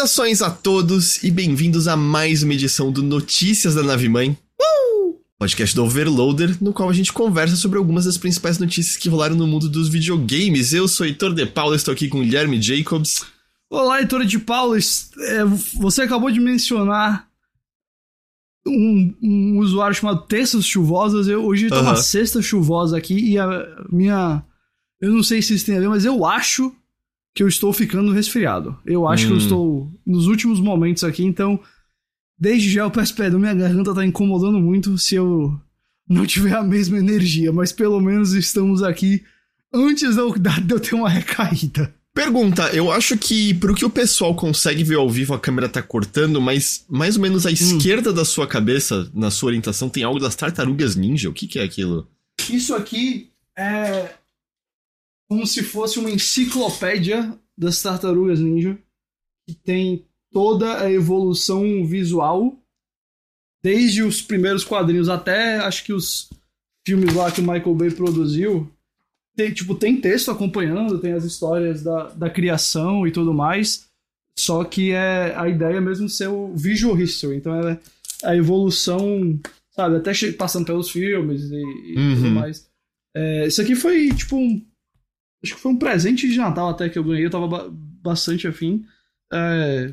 Saudações a todos e bem-vindos a mais uma edição do Notícias da Nave Mãe. Uh! Podcast do Overloader, no qual a gente conversa sobre algumas das principais notícias que rolaram no mundo dos videogames. Eu sou Heitor de Paula, estou aqui com Guilherme Jacobs. Olá, Heitor de Paula. É, você acabou de mencionar um, um usuário chamado Terças Chuvosas. Eu, hoje tá uma sexta chuvosa aqui e a minha. Eu não sei se isso tem a ver, mas eu acho que eu estou ficando resfriado. Eu acho hum. que eu hum. estou nos últimos momentos aqui, então. Desde já eu peço perdão, minha garganta tá incomodando muito se eu não tiver a mesma energia, mas pelo menos estamos aqui antes de eu, de eu ter uma recaída. Pergunta, eu acho que pro que o pessoal consegue ver ao vivo, a câmera tá cortando, mas mais ou menos à hum. esquerda da sua cabeça, na sua orientação, tem algo das tartarugas ninja. O que, que é aquilo? Isso aqui é como se fosse uma enciclopédia das tartarugas ninja, que tem toda a evolução visual, desde os primeiros quadrinhos até acho que os filmes lá que o Michael Bay produziu tem, tipo, tem texto acompanhando, tem as histórias da, da criação e tudo mais. Só que é a ideia mesmo ser o visual history. Então é a evolução, sabe, até passando pelos filmes e, e uhum. tudo mais. É, isso aqui foi, tipo, um, acho que foi um presente de Natal até que eu ganhei. Eu tava ba bastante afim. É,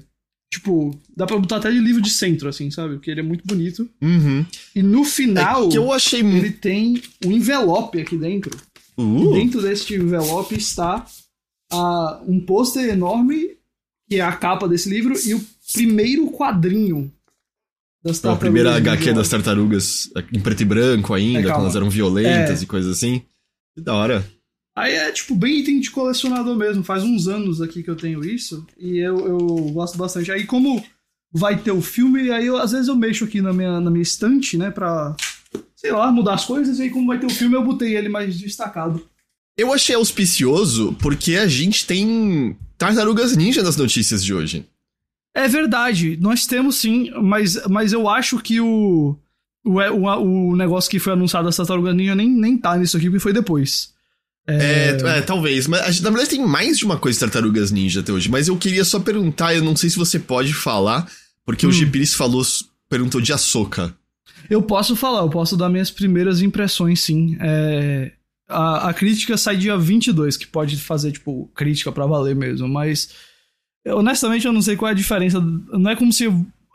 tipo, dá pra botar até de livro de centro, assim, sabe? Porque ele é muito bonito. Uhum. E no final, é que eu achei ele tem um envelope aqui dentro. Uh. dentro deste envelope está uh, um pôster enorme, que é a capa desse livro, e o primeiro quadrinho das tartarugas. A primeira HQ das tartarugas, em preto e branco ainda, é, quando elas eram violentas é. e coisas assim. Que da hora. Aí é tipo bem item de colecionador mesmo. Faz uns anos aqui que eu tenho isso. E eu, eu gosto bastante. Aí como vai ter o filme, aí eu, às vezes eu mexo aqui na minha, na minha estante, né? Pra sei lá, mudar as coisas, e aí como vai ter o filme, eu botei ele mais destacado. Eu achei auspicioso porque a gente tem tartarugas ninja nas notícias de hoje. É verdade, nós temos sim, mas, mas eu acho que o, o, o, o negócio que foi anunciado das tartarugas ninja nem, nem tá nisso aqui, porque foi depois. É... É, é... talvez. Mas na verdade tem mais de uma coisa de tartarugas ninja até hoje. Mas eu queria só perguntar, eu não sei se você pode falar, porque hum. o Gibiris falou, perguntou de Ahsoka. Eu posso falar, eu posso dar minhas primeiras impressões, sim. É, a, a crítica sai dia 22, que pode fazer, tipo, crítica para valer mesmo, mas honestamente eu não sei qual é a diferença. Não é como se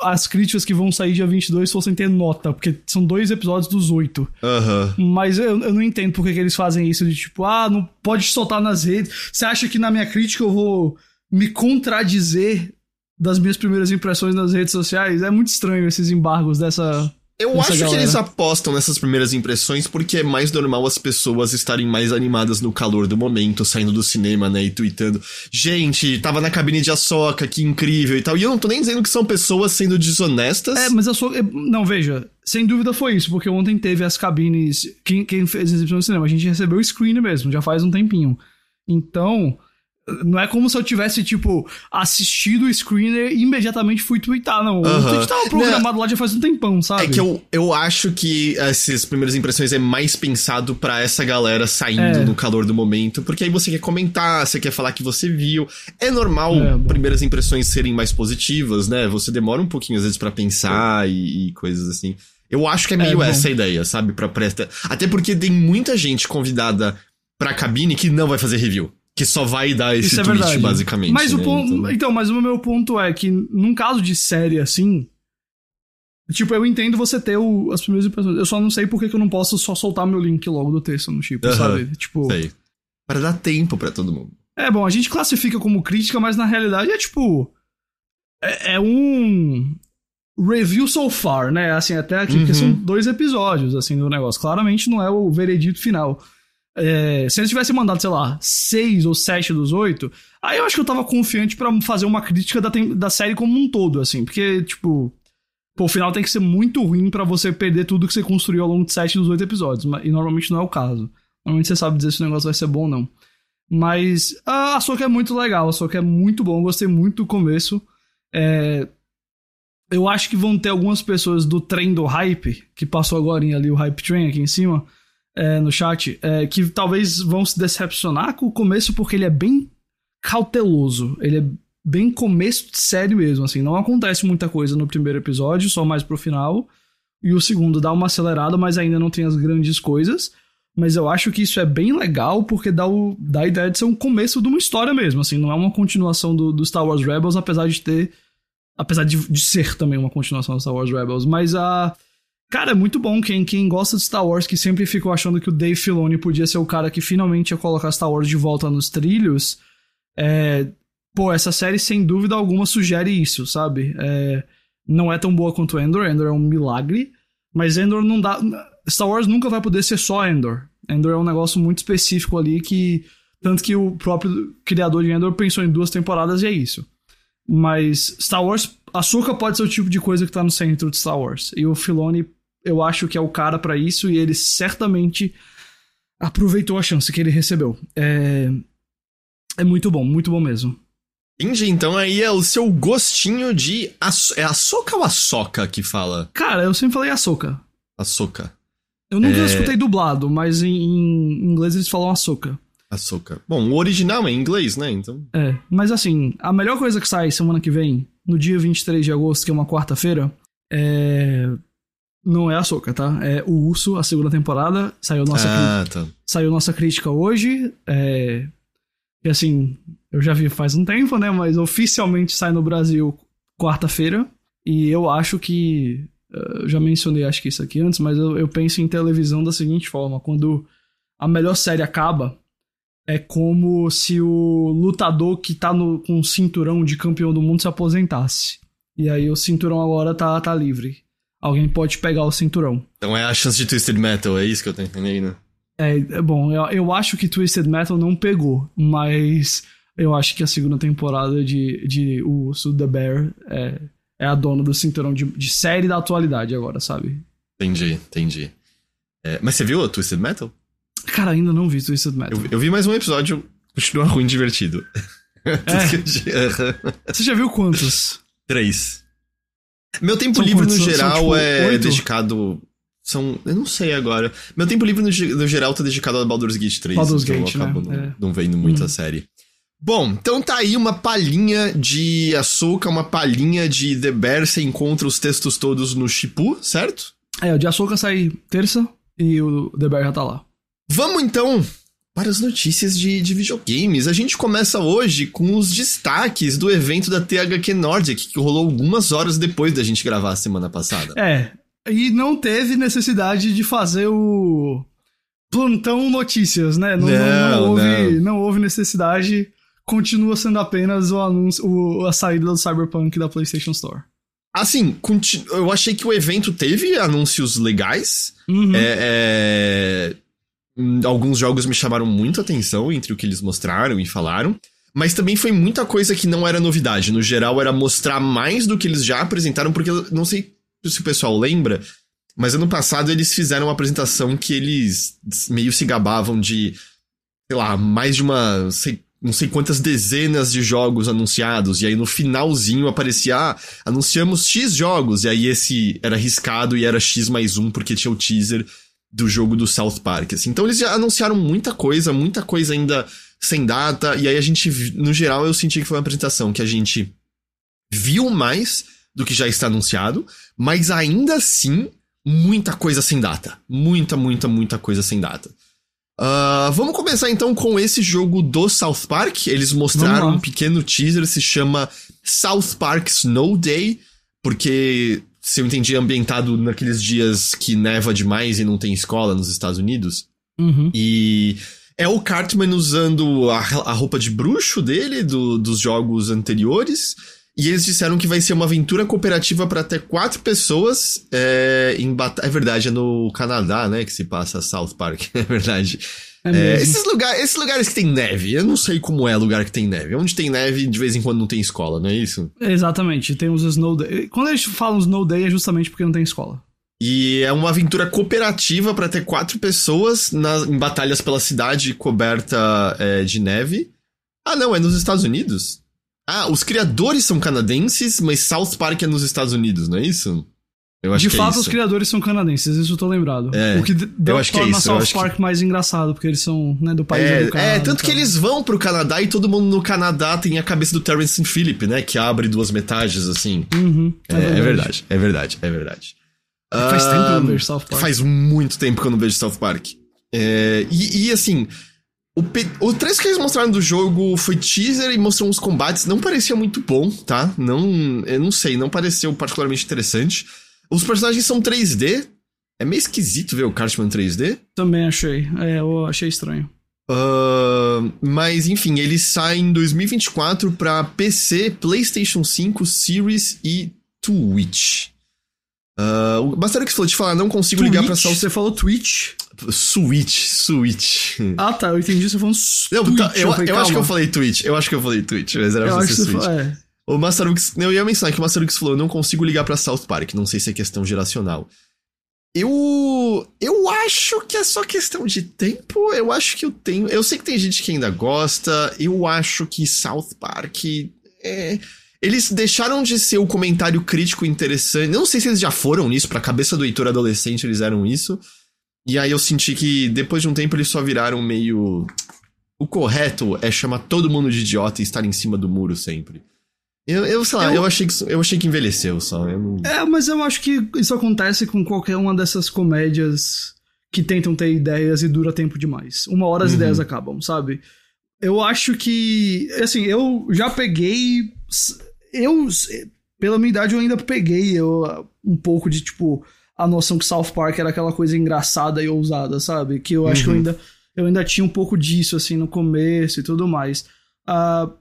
as críticas que vão sair dia 22 fossem ter nota, porque são dois episódios dos oito. Uhum. Mas eu, eu não entendo por que, que eles fazem isso de tipo, ah, não pode soltar nas redes. Você acha que na minha crítica eu vou me contradizer das minhas primeiras impressões nas redes sociais? É muito estranho esses embargos dessa eu acho galera. que eles apostam nessas primeiras impressões porque é mais normal as pessoas estarem mais animadas no calor do momento, saindo do cinema, né, e tweetando. Gente, tava na cabine de Açoca, que incrível e tal. E eu não tô nem dizendo que são pessoas sendo desonestas. É, mas a sua. Não, veja, sem dúvida foi isso, porque ontem teve as cabines. Quem, quem fez a exibição no cinema? A gente recebeu o screen mesmo, já faz um tempinho. Então. Não é como se eu tivesse, tipo, assistido o screener e imediatamente fui twittar, não. O tweet tava programado não, lá já faz um tempão, sabe? É que eu, eu acho que essas primeiras impressões é mais pensado para essa galera saindo é. no calor do momento, porque aí você quer comentar, você quer falar que você viu. É normal é, primeiras impressões serem mais positivas, né? Você demora um pouquinho às vezes para pensar é. e, e, coisas assim. Eu acho que é meio é, essa a ideia, sabe? Pra presta. Até porque tem muita gente convidada pra cabine que não vai fazer review que só vai dar esse Isso é twist, basicamente. Mas né? o ponto, então... então, mas o meu ponto é que, num caso de série assim. Tipo, eu entendo você ter o, as primeiras impressões. Eu só não sei por que eu não posso só soltar meu link logo do texto no tipo, uhum, sabe? Tipo. Sei. Para dar tempo para todo mundo. É, bom, a gente classifica como crítica, mas na realidade é tipo. É, é um. Review so far, né? Assim, até aqui, uhum. porque são dois episódios, assim, do negócio. Claramente não é o veredito final. É, se eles tivessem mandado, sei lá, seis ou sete dos oito, aí eu acho que eu tava confiante para fazer uma crítica da, da série como um todo, assim, porque, tipo, pô, o final tem que ser muito ruim para você perder tudo que você construiu ao longo de sete dos oito episódios, e normalmente não é o caso. Normalmente você sabe dizer se o negócio vai ser bom ou não. Mas a Soca é muito legal, a Soca é muito bom, gostei muito do começo. É, eu acho que vão ter algumas pessoas do trem do hype, que passou agora ali o hype train aqui em cima, é, no chat, é, que talvez vão se decepcionar com o começo porque ele é bem cauteloso. Ele é bem começo de série mesmo, assim. Não acontece muita coisa no primeiro episódio, só mais pro final. E o segundo dá uma acelerada, mas ainda não tem as grandes coisas. Mas eu acho que isso é bem legal, porque dá, o, dá a ideia de ser um começo de uma história mesmo, assim. Não é uma continuação do, do Star Wars Rebels, apesar de ter... Apesar de, de ser também uma continuação do Star Wars Rebels. Mas a... Cara, é muito bom. Quem, quem gosta de Star Wars, que sempre ficou achando que o Dave Filoni podia ser o cara que finalmente ia colocar Star Wars de volta nos trilhos, é, pô, essa série sem dúvida alguma sugere isso, sabe? É, não é tão boa quanto Endor, Endor é um milagre, mas Endor não dá. Star Wars nunca vai poder ser só Endor. Endor é um negócio muito específico ali que. Tanto que o próprio criador de Endor pensou em duas temporadas e é isso. Mas Star Wars. Ahsoka pode ser o tipo de coisa que tá no centro de Star Wars. E o Filoni, eu acho que é o cara para isso e ele certamente aproveitou a chance que ele recebeu. É, é muito bom, muito bom mesmo. Entendi, então aí é o seu gostinho de. É a soca ou a soca que fala? Cara, eu sempre falei a soca. A soca. Eu nunca é... escutei dublado, mas em, em, inglês eles falam a soca. A soca. Bom, o original é em inglês, né? Então. É, mas assim, a melhor coisa que sai semana que vem, no dia 23 de agosto, que é uma quarta-feira, é. Não é a Soca, tá? É o Urso, a segunda temporada. Saiu nossa, ah, crítica. Tá. Saiu nossa crítica hoje. É... E assim, eu já vi faz um tempo, né? Mas oficialmente sai no Brasil quarta-feira. E eu acho que. Eu já mencionei, acho que isso aqui antes, mas eu, eu penso em televisão da seguinte forma: quando a melhor série acaba, é como se o lutador que tá no, com o cinturão de campeão do mundo se aposentasse. E aí o cinturão agora tá, tá livre. Alguém pode pegar o cinturão. Então é a chance de Twisted Metal, é isso que eu tô entendendo? É, é bom, eu, eu acho que Twisted Metal não pegou, mas eu acho que a segunda temporada de, de o Sud The Bear é, é a dona do cinturão de, de série da atualidade agora, sabe? Entendi, entendi. É, mas você viu o Twisted Metal? Cara, ainda não vi Twisted Metal. Eu, eu vi mais um episódio, continua ruim divertido. É. você já viu quantos? Três. Meu tempo são livre, no geral, são, tipo, é oito? dedicado são. Eu não sei agora. Meu tempo livre no, no geral tá dedicado a Baldur's Gate 3. Baldur's então Gate, eu acabo né? não, é. não vendo muito hum. a série. Bom, então tá aí uma palhinha de Açúcar, uma palhinha de The Bear. Você encontra os textos todos no Shipu, certo? É, o de Açúcar sai terça e o The Bear já tá lá. Vamos então para as notícias de, de videogames. A gente começa hoje com os destaques do evento da THQ Nordic, que rolou algumas horas depois da gente gravar a semana passada. É, e não teve necessidade de fazer o plantão notícias, né? Não, não, não, não houve, não. houve necessidade. Continua sendo apenas o anúncio, o, a saída do Cyberpunk da PlayStation Store. Assim, eu achei que o evento teve anúncios legais. Uhum. É, é... Alguns jogos me chamaram muito a atenção entre o que eles mostraram e falaram. Mas também foi muita coisa que não era novidade. No geral, era mostrar mais do que eles já apresentaram, porque não sei se o pessoal lembra, mas ano passado eles fizeram uma apresentação que eles meio se gabavam de, sei lá, mais de uma. Sei, não sei quantas dezenas de jogos anunciados, e aí no finalzinho aparecia, ah, anunciamos X jogos, e aí esse era arriscado e era X mais um, porque tinha o teaser do jogo do South Park, assim. Então eles já anunciaram muita coisa, muita coisa ainda sem data, e aí a gente, no geral, eu senti que foi uma apresentação que a gente viu mais do que já está anunciado, mas ainda assim, muita coisa sem data. Muita, muita, muita coisa sem data. Uh, vamos começar então com esse jogo do South Park. Eles mostraram um pequeno teaser, se chama South Park Snow Day, porque, se eu entendi, ambientado naqueles dias que neva demais e não tem escola nos Estados Unidos. Uhum. E é o Cartman usando a, a roupa de bruxo dele, do, dos jogos anteriores. E eles disseram que vai ser uma aventura cooperativa para até quatro pessoas é, em batalha. É verdade, é no Canadá, né? Que se passa South Park. É verdade. É é, esses, lugar, esses lugares que tem neve, eu não sei como é lugar que tem neve. Onde tem neve, de vez em quando não tem escola, não é isso? Exatamente, tem os Snow Day. Quando eles falam Snow Day é justamente porque não tem escola. E é uma aventura cooperativa para ter quatro pessoas na, em batalhas pela cidade coberta é, de neve. Ah, não, é nos Estados Unidos? Ah, os criadores são canadenses, mas South Park é nos Estados Unidos, não é isso? Eu de que fato, é os criadores são canadenses, isso eu tô lembrado. É, o que eu acho que é torna isso, South Park mais engraçado, porque eles são né, do país é, educado, é, tanto que cara. eles vão pro Canadá e todo mundo no Canadá tem a cabeça do Terrence Phillip, né? Que abre duas metades, assim. Uhum, é, é, verdade. é verdade, é verdade, Faz tempo que eu não vejo South Park. Faz muito tempo que eu não vejo South Park. É, e, e, assim, o, P... o trailer que eles mostraram do jogo foi teaser e mostrou uns combates. Não parecia muito bom, tá? Não, eu não sei, não pareceu particularmente interessante. Os personagens são 3D. É meio esquisito ver o Cartman 3D. Também achei. É, eu achei estranho. Uh, mas enfim, ele sai em 2024 pra PC, PlayStation 5, Series e Twitch. Uh, o Bastardo falou de falar, não consigo Twitch? ligar pra South... Você falou Twitch? Switch, Switch. Ah, tá, eu entendi você falando não, Twitch. Tá, eu, eu, falei, eu acho que eu falei Twitch, eu acho que eu falei Twitch, mas era eu pra ser que Switch. Você, é. O Mastarux, eu ia mencionar que o Mastarux falou, eu não consigo ligar pra South Park, não sei se é questão geracional. Eu. Eu acho que é só questão de tempo. Eu acho que eu tenho. Eu sei que tem gente que ainda gosta. Eu acho que South Park. É, eles deixaram de ser o comentário crítico interessante. Eu não sei se eles já foram nisso, pra cabeça do Heitor adolescente eles eram isso. E aí eu senti que depois de um tempo eles só viraram meio. O correto é chamar todo mundo de idiota e estar em cima do muro sempre. Eu, eu sei lá, eu, eu, achei, que, eu achei que envelheceu só. Não... É, mas eu acho que isso acontece com qualquer uma dessas comédias que tentam ter ideias e dura tempo demais. Uma hora as uhum. ideias acabam, sabe? Eu acho que. Assim, eu já peguei. Eu. Pela minha idade, eu ainda peguei eu, um pouco de, tipo, a noção que South Park era aquela coisa engraçada e ousada, sabe? Que eu acho uhum. que eu ainda, eu ainda tinha um pouco disso, assim, no começo e tudo mais. Uh,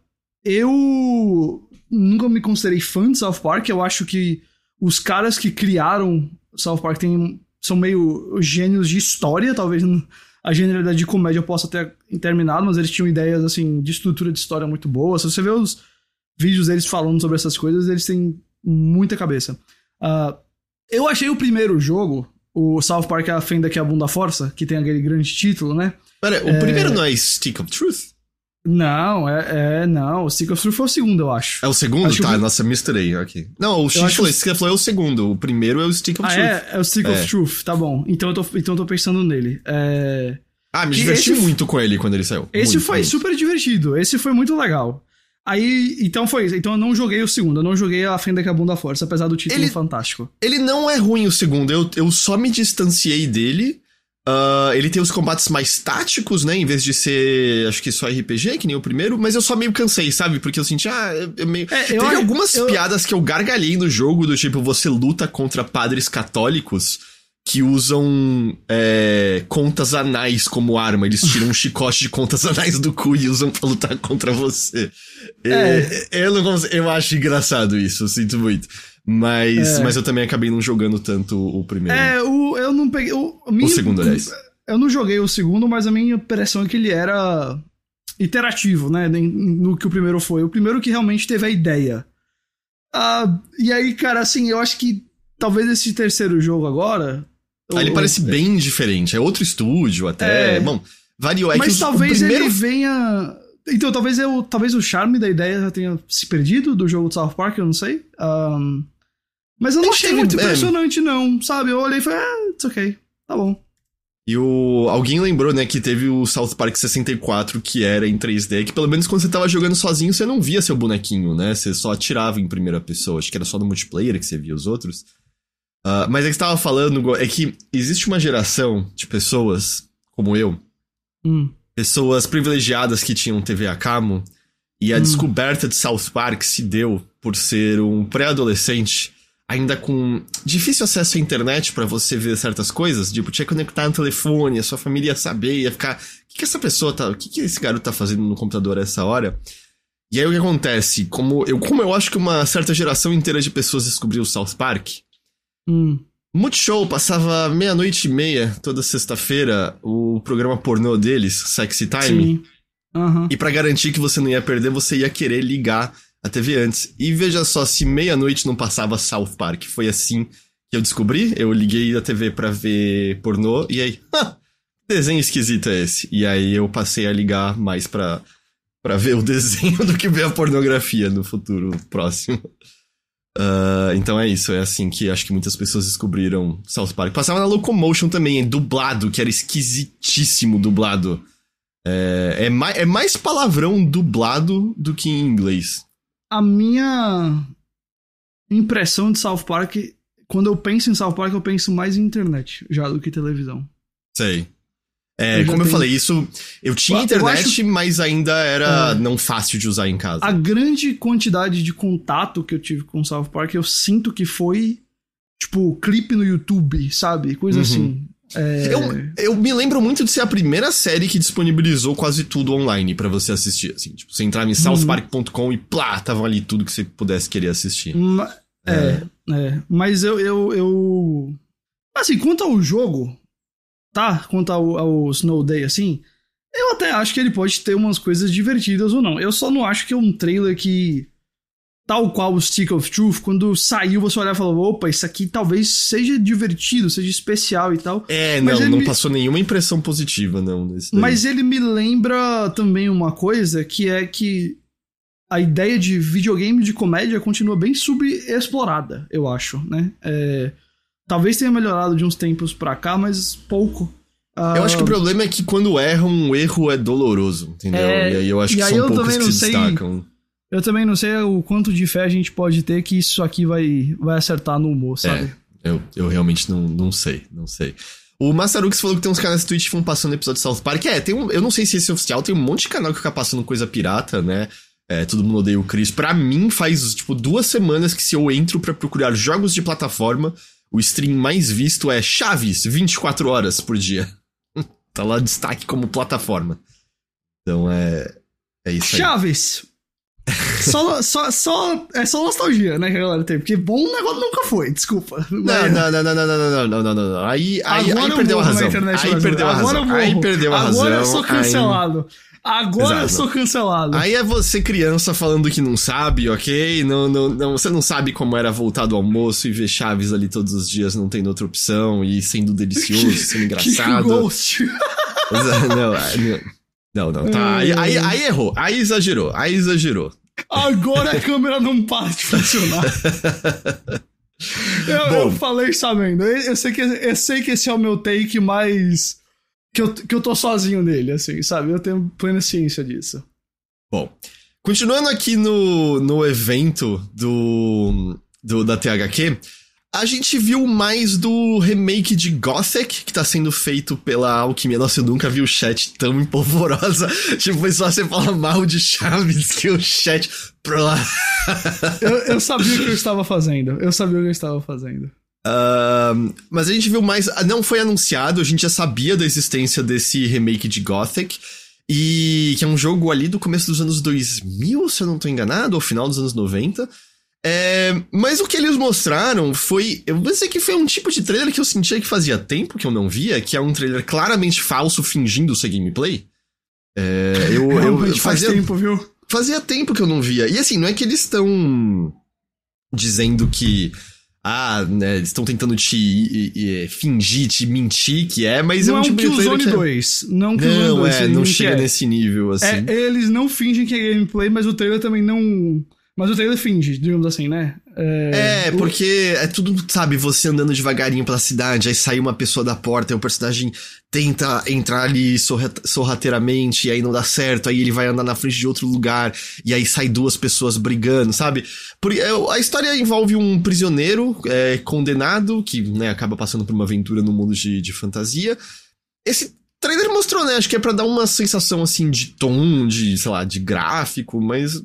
eu nunca me considerei fã de South Park. Eu acho que os caras que criaram South Park tem, são meio gênios de história. Talvez a genialidade de comédia possa ter terminado, mas eles tinham ideias assim de estrutura de história muito boas. Se você vê os vídeos deles falando sobre essas coisas, eles têm muita cabeça. Uh, eu achei o primeiro jogo, o South Park A Fenda que a Bunda Força, que tem aquele grande título, né? Pera, o é... primeiro não é Stick of Truth? Não, é, é não. O Stick of Truth foi o segundo, eu acho. É o segundo? Acho tá, que... nossa, misturei aqui. Não, o X falou, que... falou é o segundo. O primeiro é o Stick of ah, Truth. É, é o Stick é. of Truth, tá bom. Então eu tô, então eu tô pensando nele. É... Ah, me diverti esse... muito com ele quando ele saiu. Esse muito, foi muito. super divertido. Esse foi muito legal. Aí, então foi isso. Então eu não joguei o segundo, eu não joguei a Fenda que a Bunda Força, apesar do título ele, fantástico. Ele não é ruim o segundo, eu, eu só me distanciei dele. Uh, ele tem os combates mais táticos, né? Em vez de ser, acho que só RPG, que nem o primeiro, mas eu só meio cansei, sabe? Porque eu senti, ah, eu meio. É, eu, Teve algumas eu... piadas que eu gargalhei no jogo, do tipo, você luta contra padres católicos que usam é, contas anais como arma. Eles tiram um chicote de contas anais do cu e usam pra lutar contra você. É. É, eu, não, eu acho engraçado isso, eu sinto muito. Mas, é. mas eu também acabei não jogando tanto o primeiro. É, o, eu não peguei. O, minha, o segundo, aliás. Eu não joguei o segundo, mas a minha impressão é que ele era iterativo, né? No que o primeiro foi. O primeiro que realmente teve a ideia. Ah, e aí, cara, assim, eu acho que talvez esse terceiro jogo agora. Ah, ele parece bem diferente. É outro estúdio até. É... Bom, variou. É mas que talvez primeiro... ele venha. Então, talvez, eu, talvez o charme da ideia já tenha se perdido do jogo de South Park, eu não sei. Um, mas eu não achei muito é. impressionante, não, sabe? Eu olhei e falei, ah, it's ok, tá bom. E o. Alguém lembrou, né, que teve o South Park 64, que era em 3D, que pelo menos quando você tava jogando sozinho, você não via seu bonequinho, né? Você só atirava em primeira pessoa. Acho que era só no multiplayer que você via os outros. Uh, mas é que você tava falando, é que existe uma geração de pessoas, como eu, hum. pessoas privilegiadas que tinham TV a cabo, e a hum. descoberta de South Park se deu por ser um pré-adolescente ainda com difícil acesso à internet para você ver certas coisas, tipo, tinha que conectar no telefone, a sua família ia saber, ia ficar, o que, que essa pessoa tá, o que, que esse garoto tá fazendo no computador a essa hora? E aí o que acontece? Como eu, como eu acho que uma certa geração inteira de pessoas descobriu o South Park, hum. Multishow passava meia-noite e meia, toda sexta-feira, o programa pornô deles, Sexy Time. Sim. Uhum. E para garantir que você não ia perder, você ia querer ligar a TV antes. E veja só, se meia-noite não passava South Park, foi assim que eu descobri. Eu liguei a TV para ver pornô e aí, ah, desenho esquisito é esse? E aí eu passei a ligar mais pra, pra ver o desenho do que ver a pornografia no futuro próximo. Uh, então é isso, é assim que acho que muitas pessoas descobriram South Park. Passava na Locomotion também, dublado, que era esquisitíssimo dublado. É, é, mais, é mais palavrão dublado do que em inglês. A minha impressão de South Park, quando eu penso em South Park, eu penso mais em internet já do que televisão. Sei. É, eu como eu falei, isso. Eu tinha eu internet, acho... mas ainda era é, não fácil de usar em casa. A grande quantidade de contato que eu tive com South Park, eu sinto que foi. Tipo, clipe no YouTube, sabe? Coisa uhum. assim. É... Eu, eu me lembro muito de ser a primeira série que disponibilizou quase tudo online para você assistir. Assim, tipo, você entrava em southpark.com uhum. e plá, tava ali tudo que você pudesse querer assistir. Ma é, é, é. Mas eu, eu, eu. Assim, quanto ao jogo, tá? Quanto ao, ao Snow Day, assim, eu até acho que ele pode ter umas coisas divertidas ou não. Eu só não acho que é um trailer que. Tal qual o Stick of Truth, quando saiu, você olhar e falar: opa, isso aqui talvez seja divertido, seja especial e tal. É, Mas não, não me... passou nenhuma impressão positiva, não. Mas ele me lembra também uma coisa que é que a ideia de videogame de comédia continua bem subexplorada, eu acho, né? É, Talvez tenha melhorado de uns tempos pra cá, mas pouco. Uh... Eu acho que o problema é que quando erram, o erro é doloroso, entendeu? É... E aí eu acho que são poucos que se sei... destacam. Eu também não sei o quanto de fé a gente pode ter que isso aqui vai, vai acertar no humor, sabe? É, eu, eu realmente não, não sei, não sei. O Masarux falou que tem uns canais Twitch que vão passando episódio de South Park. É, tem um, eu não sei se esse é oficial, tem um monte de canal que fica passando coisa pirata, né? É, todo mundo odeia o Chris. Pra mim, faz, tipo, duas semanas que se eu entro para procurar jogos de plataforma, o stream mais visto é Chaves, 24 horas por dia. tá lá destaque como plataforma. Então é. É isso aí. Chaves! só, só, só, é só nostalgia, né, que a galera tem. Porque bom o negócio nunca foi, desculpa. Não, não, não, não, não, não, não, não, não, não, não. Aí, aí, aí perdeu a razão. Aí perdeu a razão. Aí perdeu a razão. Agora eu sou cancelado. Aí... Agora Exato. eu sou cancelado. Aí é você criança falando que não sabe, ok? Não, não, não, você não sabe como era voltar do almoço e ver Chaves ali todos os dias, não tendo outra opção e sendo delicioso, sendo engraçado. Que ghost. não, não, não, tá. Aí, aí, aí errou, aí exagerou, aí exagerou. Agora a câmera não para de funcionar. Eu, eu, falei sabendo. Eu sei, que, eu sei que esse é o meu take mais que eu, que eu tô sozinho nele, assim, sabe? Eu tenho plena ciência disso. Bom, continuando aqui no, no evento do, do da THQ, a gente viu mais do remake de Gothic, que tá sendo feito pela Alquimia. Nossa, eu nunca vi o chat tão empolvorosa. tipo, foi só você falar mal de Chaves que o chat. eu, eu sabia o que eu estava fazendo. Eu sabia o que eu estava fazendo. Uh, mas a gente viu mais. Não foi anunciado, a gente já sabia da existência desse remake de Gothic. E que é um jogo ali do começo dos anos 2000, se eu não tô enganado, ou final dos anos 90. É, mas o que eles mostraram foi. Eu dizer que foi um tipo de trailer que eu sentia que fazia tempo que eu não via, que é um trailer claramente falso fingindo ser gameplay. É, eu, eu, eu fazia, faz tempo, viu? Fazia tempo que eu não via. E assim, não é que eles estão dizendo que ah, né, eles estão tentando te e, e, fingir, te mentir que é, mas não é um, tipo de Killzone que é... 2. Não, Killzone não 2, é, não chega é. nesse nível, assim. É, eles não fingem que é gameplay, mas o trailer também não mas o trailer finge, digamos assim, né? É, é porque é tudo, sabe, você andando devagarinho pela cidade, aí sai uma pessoa da porta, e o personagem tenta entrar ali sorrateiramente, e aí não dá certo, aí ele vai andar na frente de outro lugar, e aí sai duas pessoas brigando, sabe? Por, é, a história envolve um prisioneiro é, condenado, que né, acaba passando por uma aventura no mundo de, de fantasia. Esse trailer mostrou, né? Acho que é para dar uma sensação assim de tom, de, sei lá, de gráfico, mas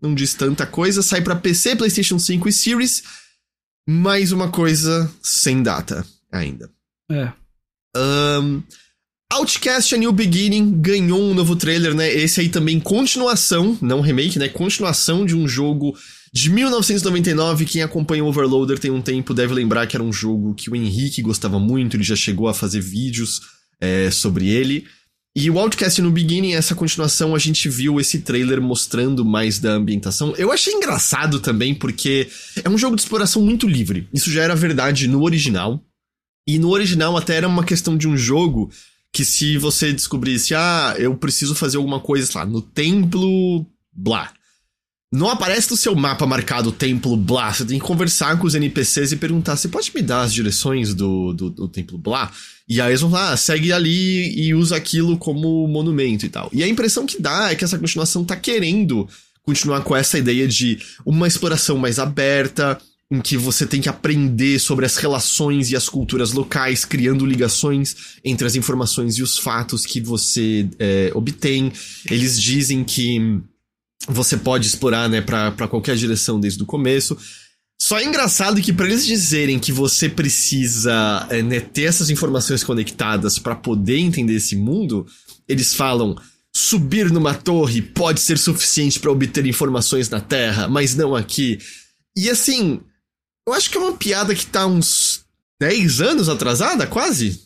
não diz tanta coisa. Sai para PC, PlayStation 5 e Series. Mais uma coisa sem data ainda. É. Um, Outcast A New Beginning ganhou um novo trailer, né? Esse aí também continuação, não remake, né? Continuação de um jogo de 1999. Quem acompanha o Overloader tem um tempo deve lembrar que era um jogo que o Henrique gostava muito, ele já chegou a fazer vídeos é, sobre ele. E o Outcast no Beginning, essa continuação, a gente viu esse trailer mostrando mais da ambientação. Eu achei engraçado também, porque é um jogo de exploração muito livre. Isso já era verdade no original. E no original até era uma questão de um jogo que se você descobrisse, ah, eu preciso fazer alguma coisa, sei lá, no templo, blá. não aparece no seu mapa marcado templo Blá. Você tem que conversar com os NPCs e perguntar: você pode me dar as direções do, do, do templo Blá? E aí eles vão lá, segue ali e usa aquilo como monumento e tal. E a impressão que dá é que essa continuação tá querendo continuar com essa ideia de uma exploração mais aberta, em que você tem que aprender sobre as relações e as culturas locais, criando ligações entre as informações e os fatos que você é, obtém. Eles dizem que você pode explorar, né, pra qualquer direção desde o começo. Só é engraçado que para eles dizerem que você precisa é, né, ter essas informações conectadas para poder entender esse mundo, eles falam subir numa torre pode ser suficiente para obter informações na Terra, mas não aqui. E assim, eu acho que é uma piada que tá uns 10 anos atrasada, quase.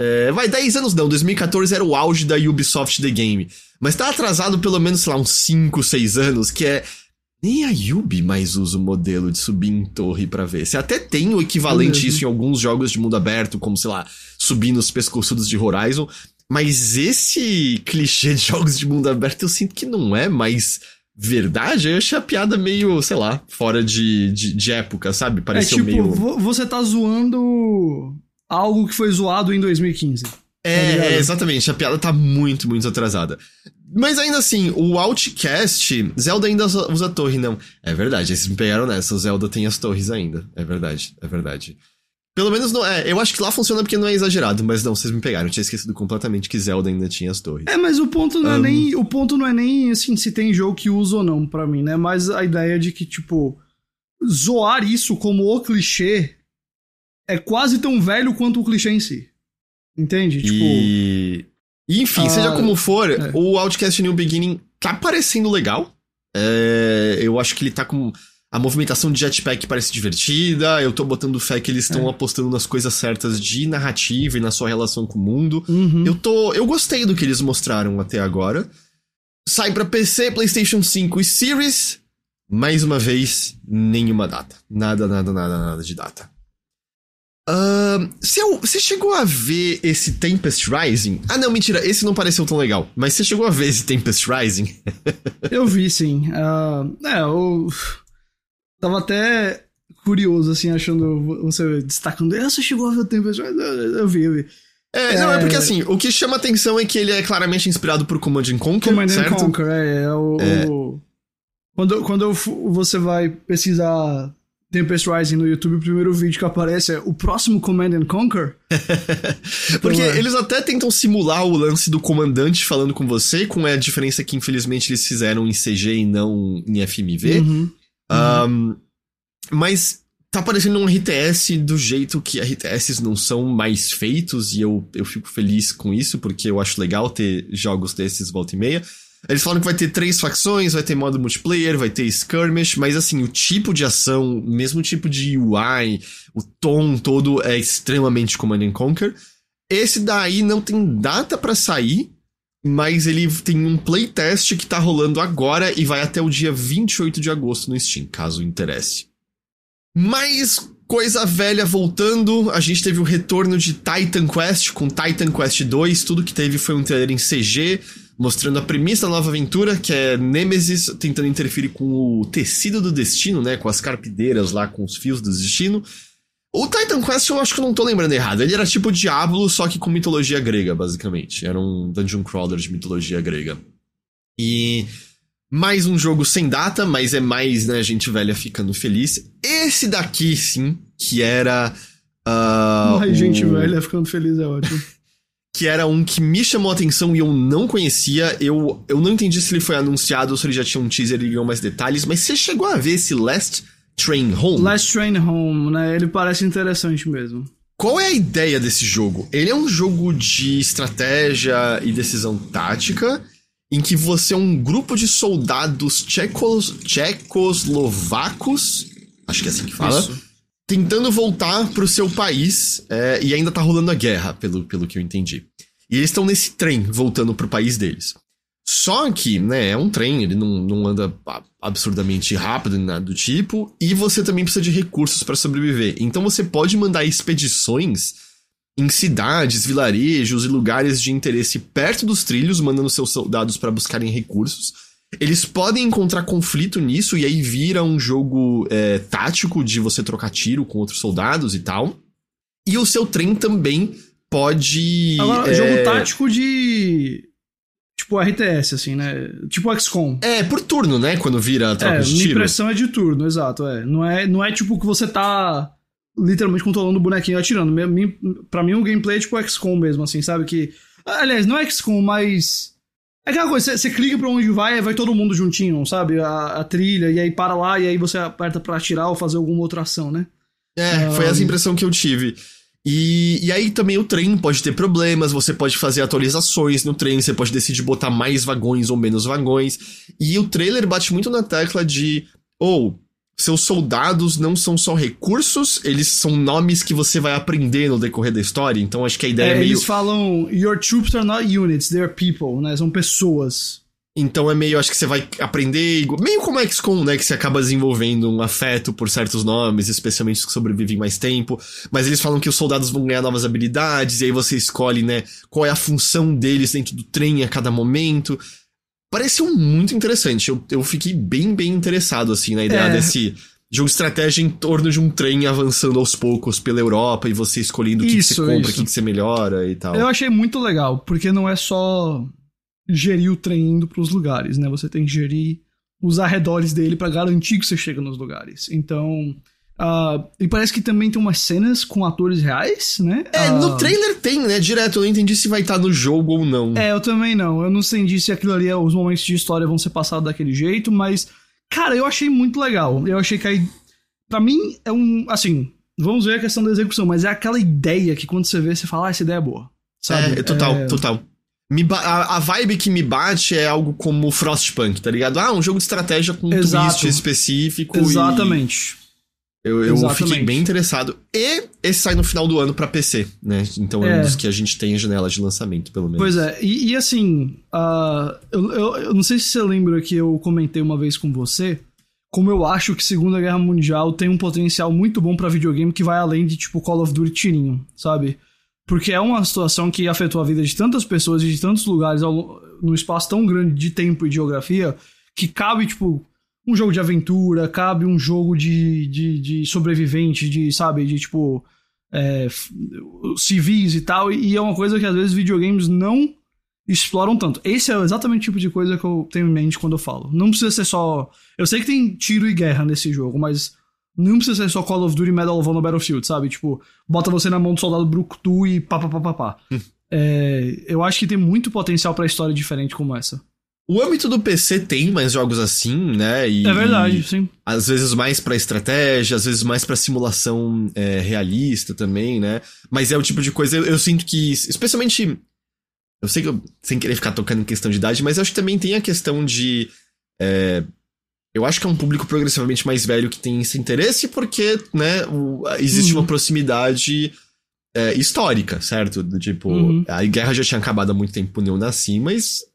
É, vai, 10 anos não, 2014 era o auge da Ubisoft The Game. Mas tá atrasado pelo menos, sei lá, uns 5, 6 anos, que é. Nem a Yubi mais usa o modelo de subir em torre para ver. Você até tem o equivalente isso em alguns jogos de mundo aberto, como, sei lá, subir nos pescoçudos de Horizon. Mas esse clichê de jogos de mundo aberto eu sinto que não é mais verdade. Eu achei a piada meio, sei lá, fora de, de, de época, sabe? Pareceu é, tipo, meio. Você tá zoando algo que foi zoado em 2015. É, é, exatamente. A piada tá muito, muito atrasada. Mas ainda assim, o Outcast, Zelda ainda usa torre, não. É verdade, eles me pegaram nessa. O Zelda tem as torres ainda. É verdade, é verdade. Pelo menos não é. Eu acho que lá funciona porque não é exagerado, mas não, vocês me pegaram. Eu tinha esquecido completamente que Zelda ainda tinha as torres. É, mas o ponto não um... é nem. O ponto não é nem assim se tem jogo que usa ou não, para mim, né? Mas a ideia de que, tipo, zoar isso como o clichê é quase tão velho quanto o clichê em si. Entende? Tipo. E... Enfim, ah, seja como for, é. o Outcast New Beginning tá parecendo legal. É, eu acho que ele tá com. A movimentação de jetpack parece divertida. Eu tô botando fé que eles estão é. apostando nas coisas certas de narrativa e na sua relação com o mundo. Uhum. Eu tô. Eu gostei do que eles mostraram até agora. Sai para PC, PlayStation 5 e Series. Mais uma vez, nenhuma data. Nada, nada, nada, nada de data. Você uh, chegou a ver esse Tempest Rising? Ah, não, mentira, esse não pareceu tão legal. Mas você chegou a ver esse Tempest Rising? eu vi, sim. Uh, é, eu tava até curioso, assim, achando você destacando. Ah, você chegou a ver o Tempest Rising? Eu, eu vi, eu vi. É, é, não, é porque assim, o que chama atenção é que ele é claramente inspirado por Command Conquer, Command certo? Conquer, é, é, o, é. o... Quando, quando você vai pesquisar Tempest Rising no YouTube, o primeiro vídeo que aparece é o próximo Command and Conquer. Porque então, é. eles até tentam simular o lance do comandante falando com você, com a diferença que infelizmente eles fizeram em CG e não em FMV. Uhum. Um, mas tá parecendo um RTS do jeito que RTS não são mais feitos, e eu, eu fico feliz com isso, porque eu acho legal ter jogos desses volta e meia. Eles falam que vai ter três facções, vai ter modo multiplayer, vai ter skirmish, mas assim, o tipo de ação, mesmo tipo de UI, o tom todo é extremamente Command Conquer. Esse daí não tem data para sair, mas ele tem um playtest que tá rolando agora e vai até o dia 28 de agosto no Steam, caso interesse. Mais coisa velha voltando, a gente teve o retorno de Titan Quest com Titan Quest 2, tudo que teve foi um trailer em CG, mostrando a premissa da nova aventura, que é Nemesis tentando interferir com o tecido do destino, né? Com as carpideiras lá, com os fios do destino. O Titan Quest eu acho que eu não tô lembrando errado. Ele era tipo Diablo, só que com mitologia grega, basicamente. Era um dungeon crawler de mitologia grega. E mais um jogo sem data, mas é mais, né, gente velha ficando feliz. Esse daqui, sim, que era. Uh, mais o... gente velha ficando feliz é ótimo. que era um que me chamou a atenção e eu não conhecia. Eu, eu não entendi se ele foi anunciado ou se ele já tinha um teaser e ganhou mais detalhes, mas você chegou a ver esse Last Train Home? Last Train Home, né? Ele parece interessante mesmo. Qual é a ideia desse jogo? Ele é um jogo de estratégia e decisão tática, em que você é um grupo de soldados tchecos, tchecoslovacos, acho que é assim que fala, Isso tentando voltar pro seu país é, e ainda tá rolando a guerra, pelo, pelo que eu entendi. E eles estão nesse trem voltando pro país deles. Só que, né, é um trem, ele não, não anda absurdamente rápido nem nada do tipo, e você também precisa de recursos para sobreviver. Então você pode mandar expedições em cidades, vilarejos e lugares de interesse perto dos trilhos, mandando seus soldados para buscarem recursos. Eles podem encontrar conflito nisso e aí vira um jogo é, tático de você trocar tiro com outros soldados e tal. E o seu trem também pode. Agora, é... jogo tático de. Tipo RTS, assim, né? Tipo XCOM. É, por turno, né? Quando vira a troca é, de tiro. Minha impressão é de turno, exato. É. Não, é, não é tipo que você tá literalmente controlando o bonequinho atirando. Pra mim, o gameplay é tipo XCOM mesmo, assim, sabe? Que. Aliás, não é XCOM, mas. É aquela coisa, você clica pra onde vai e vai todo mundo juntinho, sabe? A, a, trilha, e aí para lá, e aí você aperta pra atirar ou fazer alguma outra ação, né? É, foi essa impressão que eu tive. E, e aí também o trem pode ter problemas, você pode fazer atualizações no trem, você pode decidir botar mais vagões ou menos vagões. E o trailer bate muito na tecla de, ou, oh, seus soldados não são só recursos, eles são nomes que você vai aprender no decorrer da história. Então acho que a ideia é, é meio. Eles falam, your troops are not units, they're people, né? São pessoas. Então é meio, acho que você vai aprender, meio como XCOM, né? Que você acaba desenvolvendo um afeto por certos nomes, especialmente os que sobrevivem mais tempo. Mas eles falam que os soldados vão ganhar novas habilidades, e aí você escolhe, né? Qual é a função deles dentro do trem a cada momento. Pareceu muito interessante. Eu, eu fiquei bem, bem interessado, assim, na ideia é. desse jogo de estratégia em torno de um trem avançando aos poucos pela Europa e você escolhendo o que, isso, que você compra, o que, que você melhora e tal. Eu achei muito legal, porque não é só gerir o trem indo para os lugares, né? Você tem que gerir os arredores dele para garantir que você chega nos lugares. Então, uh, e parece que também tem umas cenas com atores reais, né? É, uh, no trailer tem, né? Direto, eu não entendi se vai estar tá no jogo ou não. É, eu também não. Eu não entendi se aquilo ali, os momentos de história vão ser passados daquele jeito, mas, cara, eu achei muito legal. Eu achei que aí, pra mim, é um, assim, vamos ver a questão da execução, mas é aquela ideia que quando você vê, você fala, ah, essa ideia é boa. Sabe? É, é total, é... total. A, a, vibe que me bate é algo como Frostpunk, tá ligado? Ah, um jogo de estratégia com um Exato. twist específico. Exatamente. Eu, eu fiquei bem interessado. E esse sai no final do ano para PC, né? Então é, é, um dos que a gente tem em janela de lançamento, pelo menos. Pois é, e, e assim, uh, eu, eu, eu, não sei se você lembra que eu comentei uma vez com você, como eu acho que Segunda Guerra Mundial tem um potencial muito bom para videogame que vai além de, tipo, Call of Duty tirinho, sabe? Porque é uma situação que afetou a vida de tantas pessoas e de tantos lugares ao, num espaço tão grande de tempo e geografia que cabe, tipo, um jogo de aventura, cabe um jogo de, de, de sobrevivente, de, sabe, de tipo. É, civis e tal, e é uma coisa que às vezes videogames não exploram tanto. Esse é exatamente o tipo de coisa que eu tenho em mente quando eu falo. Não precisa ser só. Eu sei que tem tiro e guerra nesse jogo, mas não precisa ser só Call of Duty Medal of Honor Battlefield, sabe? Tipo, bota você na mão do soldado Brucutu e pá, pá, pá, pá, pá. Hum. É, eu acho que tem muito potencial para história diferente como essa. O âmbito do PC tem mais jogos assim, né? E, é verdade, sim. Às vezes mais para estratégia, às vezes mais para simulação é, realista também, né? Mas é o tipo de coisa, eu, eu, sinto que, especialmente. Eu sei que eu, sem querer ficar tocando em questão de idade, mas eu acho que também tem a questão de. É, eu acho que é um público progressivamente mais velho que tem esse interesse, porque, né, o, existe uhum. uma proximidade é, histórica, certo? Do tipo, uhum. a guerra já tinha acabado há muito tempo quando eu nasci, mas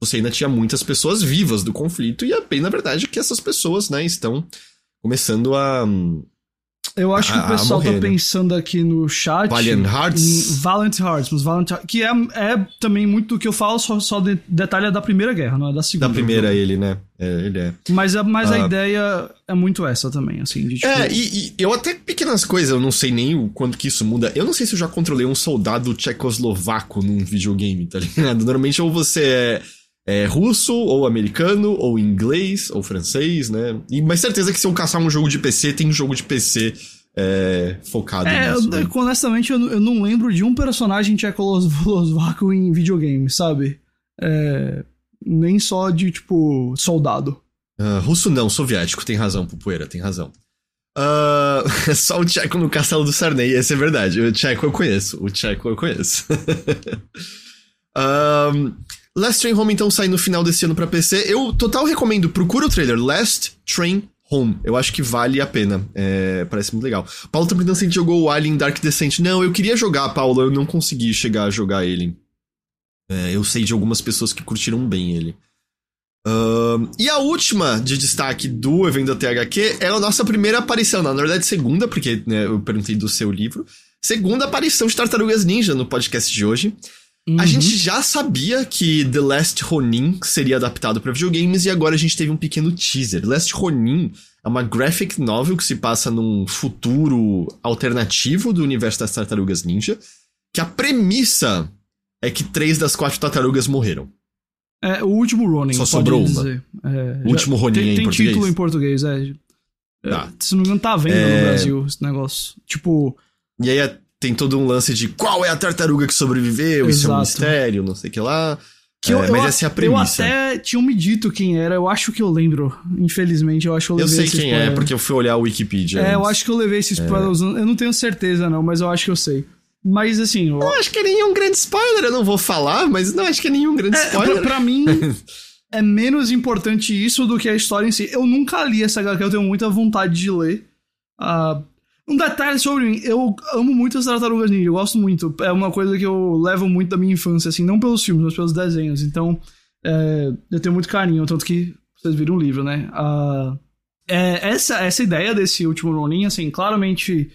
você ainda tinha muitas pessoas vivas do conflito, e é bem na verdade que essas pessoas, né, estão começando a eu acho que o pessoal tá morrer, tá pensando aqui no chat. Valiant Hearts? Valiant Hearts, mas Valiant Hearts, que é, é também muito do que eu falo, só, só de, detalhe é da Primeira Guerra, não é da Segunda. Da Primeira, ele, né? É, ele é. Mas, a, mas a ah. ideia é muito essa também, assim. De, tipo... É, e, e, eu até pequenas coisas, eu não sei nem o quanto que isso muda. Eu não sei se eu já controlei um soldado tchecoslovaco num videogame, tá ligado? Normalmente ou você é é, russo, ou americano, ou inglês, ou francês, né? E, mas certeza que se eu caçar um jogo de PC, tem um jogo de PC é, focado é, nisso. É, honestamente, eu, eu, não lembro de um personagem tchecoslovaco em videogame, sabe? É, nem só de, tipo, soldado. Uh, russo não, soviético, tem razão, Pupueira, tem razão. Uh, só o Tcheco no Castelo do Sarney, esse é verdade. O Tcheco eu conheço, o Tcheco eu conheço. um, Last Train Home então sai no final desse ano para PC. Eu total recomendo, procura o trailer Last Train Home. Eu acho que vale a pena. É, parece muito legal. Paulo também não sei jogou o Alien Dark Descent. Não, eu queria jogar, Paulo, eu não consegui chegar a jogar ele. É, eu sei de algumas pessoas que curtiram bem ele. Uh, e a última de destaque do evento da THQ é a nossa primeira aparição, na verdade segunda, porque né, eu perguntei do seu livro. Segunda aparição de Tartarugas Ninja no podcast de hoje. Uhum. A gente já sabia que The Last Ronin seria adaptado para videogames e agora a gente teve um pequeno teaser. The Last Ronin é uma graphic novel que se passa num futuro alternativo do universo das Tartarugas Ninja, que a premissa é que três das quatro tartarugas morreram. É, o último Ronin. Só sobrou uma. É, o último Ronin tem, em tem português. Tem título em português, é. Tá. Se não me engano, tá vendo é... no Brasil esse negócio. Tipo. E aí é, tem todo um lance de qual é a tartaruga que sobreviveu, Exato. isso é um mistério, não sei o que lá. Que eu, é, mas eu, essa é a premissa. Eu até tinha me dito quem era, eu acho que eu lembro. Infelizmente, eu acho que eu levei Eu sei quem spoiler. é, porque eu fui olhar o Wikipedia. É, antes. eu acho que eu levei esse spoiler é. usando. Eu não tenho certeza, não, mas eu acho que eu sei. Mas assim. Eu... Não acho que é nenhum grande spoiler, eu não vou falar, mas não acho que é nenhum grande é, spoiler. Pra, pra mim, é menos importante isso do que a história em si. Eu nunca li essa HQ, eu tenho muita vontade de ler. Uh, um detalhe sobre mim, eu amo muito as tartarugas ninja, eu gosto muito. É uma coisa que eu levo muito da minha infância, assim, não pelos filmes, mas pelos desenhos. Então, é, eu tenho muito carinho, tanto que vocês viram o livro, né? É, essa, essa ideia desse último Ronin, assim, claramente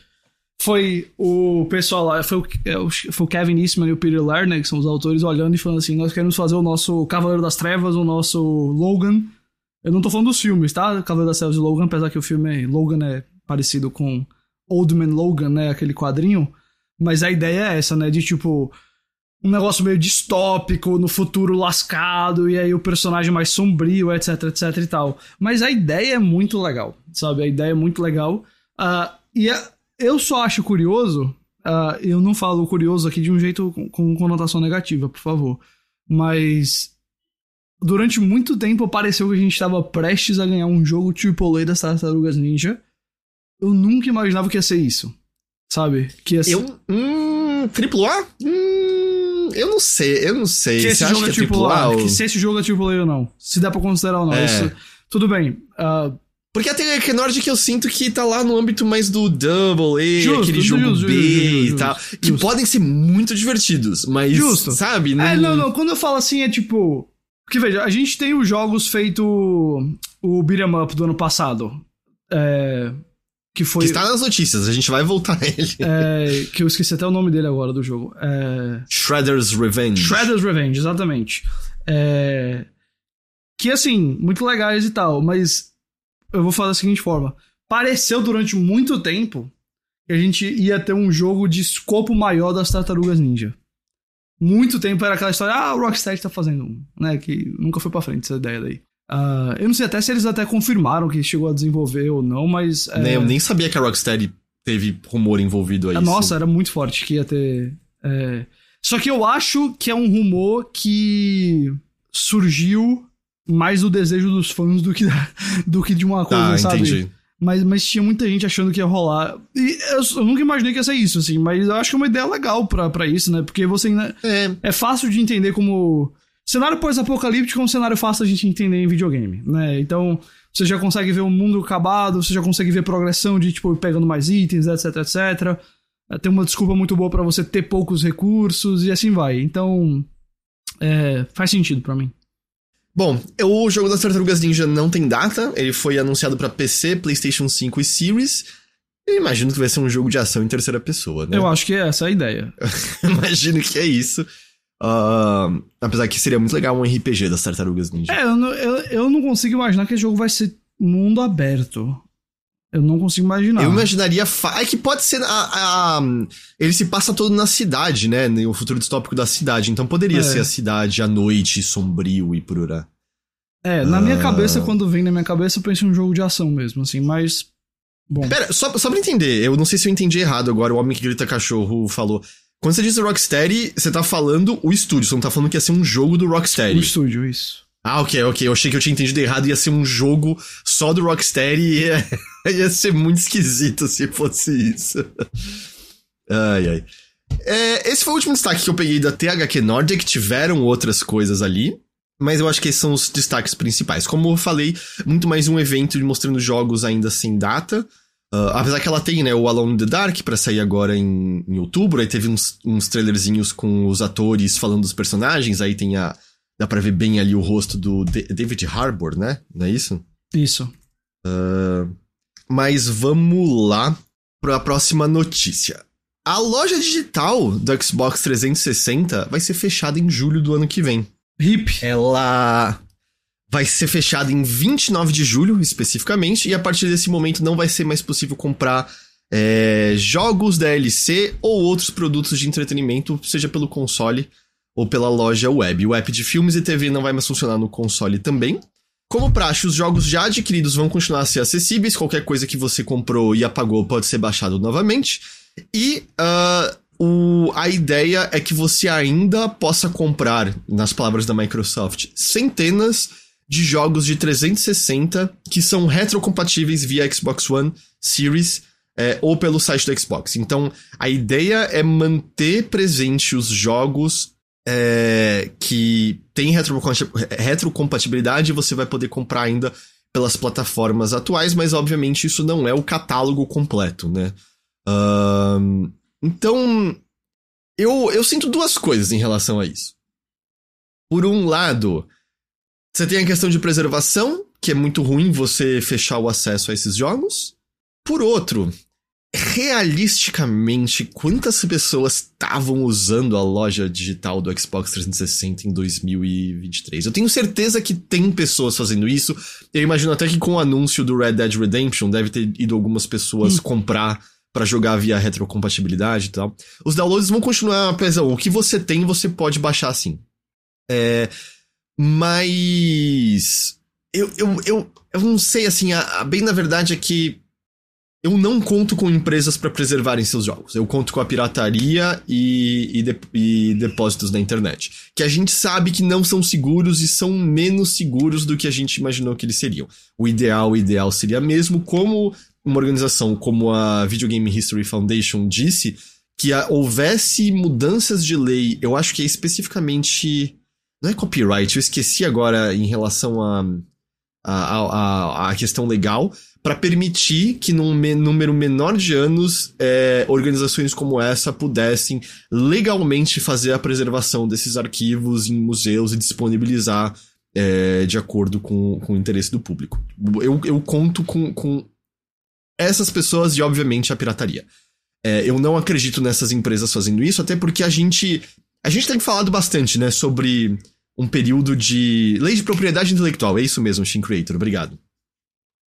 foi o pessoal lá, foi o, é, foi o Kevin Eastman e o Peter Laird, né, que são os autores, olhando e falando assim: nós queremos fazer o nosso Cavaleiro das Trevas, o nosso Logan. Eu não tô falando dos filmes, tá? Cavaleiro das Trevas e Logan, apesar que o filme Logan é parecido com Old Man Logan, né, aquele quadrinho. Mas a ideia é essa, né, de tipo um negócio meio distópico, no futuro lascado, e aí o personagem mais sombrio, etc, etc e tal. Mas a ideia é muito legal, sabe? A ideia é muito legal. Uh, e a, eu só acho curioso, uh, eu não falo curioso aqui de um jeito com, com conotação negativa, por favor. Mas durante muito tempo pareceu que a gente estava prestes a ganhar um jogo AAA das Tartarugas Ninja. Eu nunca imaginava que ia ser isso. Sabe? Que ia ser... Eu. Hum. Triplo A? Hum, eu não sei, eu não sei. Que esse jogo é triplo A, ou... se esse jogo é AAA ou não. Se dá pra considerar ou não. É. Isso, tudo bem. Uh, porque tem a Kennord que eu sinto que tá lá no âmbito mais do Double A, justo, aquele jogo justo, B justo, e tal. Que podem ser muito divertidos, mas. Justo. Sabe? Não... É, não, não. Quando eu falo assim, é tipo. Porque veja, a gente tem os jogos feito o Beat'em Up do ano passado. É. Que foi. Que está nas notícias, a gente vai voltar a ele. É, que eu esqueci até o nome dele agora do jogo. É... Shredder's Revenge. Shredder's Revenge, exatamente. É... Que assim, muito legais e tal, mas eu vou falar da seguinte forma: pareceu durante muito tempo que a gente ia ter um jogo de escopo maior das Tartarugas Ninja. Muito tempo era aquela história, ah, o Rocksteady tá fazendo um, né? Que nunca foi pra frente essa ideia daí. Uh, eu não sei até se eles até confirmaram que chegou a desenvolver ou não, mas. É... Nem, eu nem sabia que a Rocksteady teve rumor envolvido aí. Nossa, era muito forte que ia ter. É... Só que eu acho que é um rumor que surgiu mais o desejo dos fãs do que, do que de uma coisa, ah, sabe? Entendi. Mas, mas tinha muita gente achando que ia rolar. E eu, eu, nunca imaginei que ia ser isso, assim. Mas eu acho que é uma ideia legal pra, pra isso, né? Porque você ainda. É. é fácil de entender como. Cenário pós-apocalíptico é um cenário fácil a gente entender em videogame, né? Então, você já consegue ver o mundo acabado, você já consegue ver progressão de, tipo, pegando mais itens, etc, etc. Tem uma desculpa muito boa para você ter poucos recursos e assim vai. Então, é, faz sentido para mim. Bom, o jogo das Tartarugas Ninja não tem data, ele foi anunciado para PC, PlayStation 5 e Series. Eu imagino que vai ser um jogo de ação em terceira pessoa, né? Eu acho que é essa a ideia. imagino que é isso. Uh, apesar que seria muito legal um RPG das Tartarugas Ninja. É, eu não, eu, eu não consigo imaginar que esse jogo vai ser mundo aberto. Eu não consigo imaginar. Eu imaginaria. Fa... É que pode ser. A, a, a, ele se passa todo na cidade, né? O futuro distópico da cidade. Então poderia é. ser a cidade à noite, sombrio e pururá. É, na minha ah. cabeça, quando vem na minha cabeça, eu penso em um jogo de ação mesmo, assim, mas. Bom. Pera, só, só pra entender, eu não sei se eu entendi errado agora, o homem que grita cachorro falou. Quando você diz Rocksteady, você tá falando o estúdio, você não tá falando que ia ser um jogo do Rocksteady. O estúdio, isso. Ah, ok, ok. Eu achei que eu tinha entendido errado. Ia ser um jogo só do Rocksteady e ia, ia ser muito esquisito se fosse isso. ai, ai. É, esse foi o último destaque que eu peguei da THQ Nordic. Tiveram outras coisas ali. Mas eu acho que esses são os destaques principais. Como eu falei, muito mais um evento mostrando jogos ainda sem data. Uh, apesar que ela tem, né, o Alone in the Dark para sair agora em, em, outubro. Aí teve uns, uns trailerzinhos com os atores falando dos personagens. Aí tem a, Dá pra ver bem ali o rosto do David Harbour, né? Não é isso? Isso. Uh, mas vamos lá para a próxima notícia. A loja digital do Xbox 360 vai ser fechada em julho do ano que vem. Hip. Ela vai ser fechada em 29 de julho, especificamente, e a partir desse momento não vai ser mais possível comprar é, jogos DLC ou outros produtos de entretenimento, seja pelo console ou pela loja web. O app de filmes e TV não vai mais funcionar no console também. Como praxe, os jogos já adquiridos vão continuar a ser acessíveis, qualquer coisa que você comprou e apagou pode ser baixado novamente. E uh, o, a ideia é que você ainda possa comprar, nas palavras da Microsoft, centenas de jogos de 360 que são retrocompatíveis via Xbox One Series é, ou pelo site do Xbox. Então, a ideia é manter presente os jogos é, que têm retrocompatibilidade e você vai poder comprar ainda pelas plataformas atuais, mas obviamente isso não é o catálogo completo, né? Uh, então, eu, eu sinto duas coisas em relação a isso. Por um lado, você tem a questão de preservação, que é muito ruim você fechar o acesso a esses jogos. Por outro, realisticamente, quantas pessoas estavam usando a loja digital do Xbox 360 em 2023? Eu tenho certeza que tem pessoas fazendo isso. Eu imagino até que com o anúncio do Red Dead Redemption deve ter ido algumas pessoas hum. comprar para jogar via retrocompatibilidade e tal. Os downloads vão continuar, apesar o que você tem, você pode baixar assim. É, mas eu, eu, eu, eu não sei assim, a, a bem na verdade é que eu não conto com empresas para preservarem seus jogos. Eu conto com a pirataria e, e, de, e, depósitos na internet. Que a gente sabe que não são seguros e são menos seguros do que a gente imaginou que eles seriam. O ideal, o ideal seria mesmo, como uma organização como a Video Game History Foundation disse que houvesse mudanças de lei, eu acho que é especificamente. Não é copyright, eu esqueci agora em relação a, a, a, a questão legal, para permitir que num me, número menor de anos é, organizações como essa pudessem legalmente fazer a preservação desses arquivos em museus e disponibilizar é, de acordo com, com o interesse do público. Eu, eu conto com, com essas pessoas e, obviamente, a pirataria. É, eu não acredito nessas empresas fazendo isso, até porque a gente. A gente tem falado bastante, né, sobre um período de. Lei de propriedade intelectual, é isso mesmo, Shin Creator, obrigado.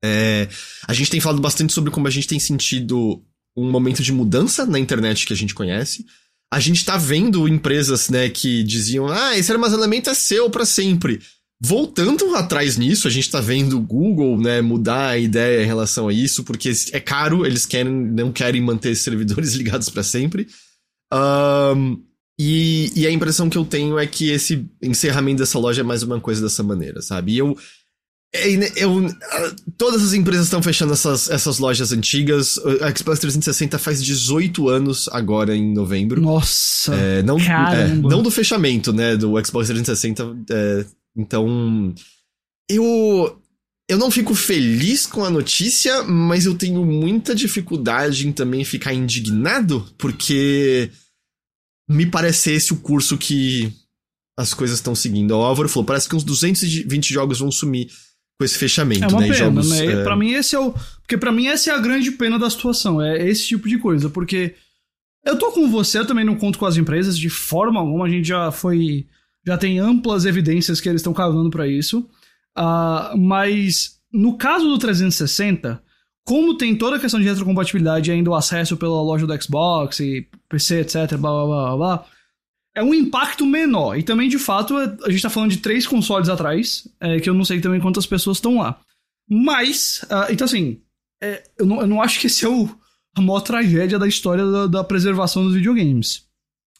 É, a gente tem falado bastante sobre como a gente tem sentido um momento de mudança na internet que a gente conhece. A gente tá vendo empresas, né, que diziam: ah, esse armazenamento é seu para sempre. Voltando atrás nisso, a gente tá vendo o Google, né, mudar a ideia em relação a isso, porque é caro, eles querem, não querem manter servidores ligados para sempre. Um, e, e, a impressão que eu tenho é que esse encerramento dessa loja é mais uma coisa dessa maneira, sabe? E eu. É eu, todas as empresas estão fechando essas, essas lojas antigas. A Xbox 360 faz 18 anos agora em novembro. Nossa! É, não, é, não do fechamento, né? Do Xbox 360. É, então, eu eu não fico feliz com a notícia, mas eu tenho muita dificuldade em também ficar indignado, porque me parece esse o curso que as coisas estão seguindo. O Álvaro falou, parece que uns 220 jogos vão sumir com esse fechamento, é uma né? Pena, jogos, né? É... Pra mim esse é o... Porque para mim essa é a grande pena da situação, é esse tipo de coisa, porque eu tô com você, eu também não conto com as empresas de forma alguma, a gente já foi já tem amplas evidências que eles estão cavando para isso. Uh, mas no caso do 360, como tem toda a questão de retrocompatibilidade e ainda o acesso pela loja do Xbox e PC, etc, blá blá blá blá, é um impacto menor. E também, de fato, é, a gente tá falando de três consoles atrás, é, que eu não sei também quantas pessoas estão lá. Mas, uh, então assim, é, eu, não, eu não acho que esse é o, a maior tragédia da história da, da preservação dos videogames.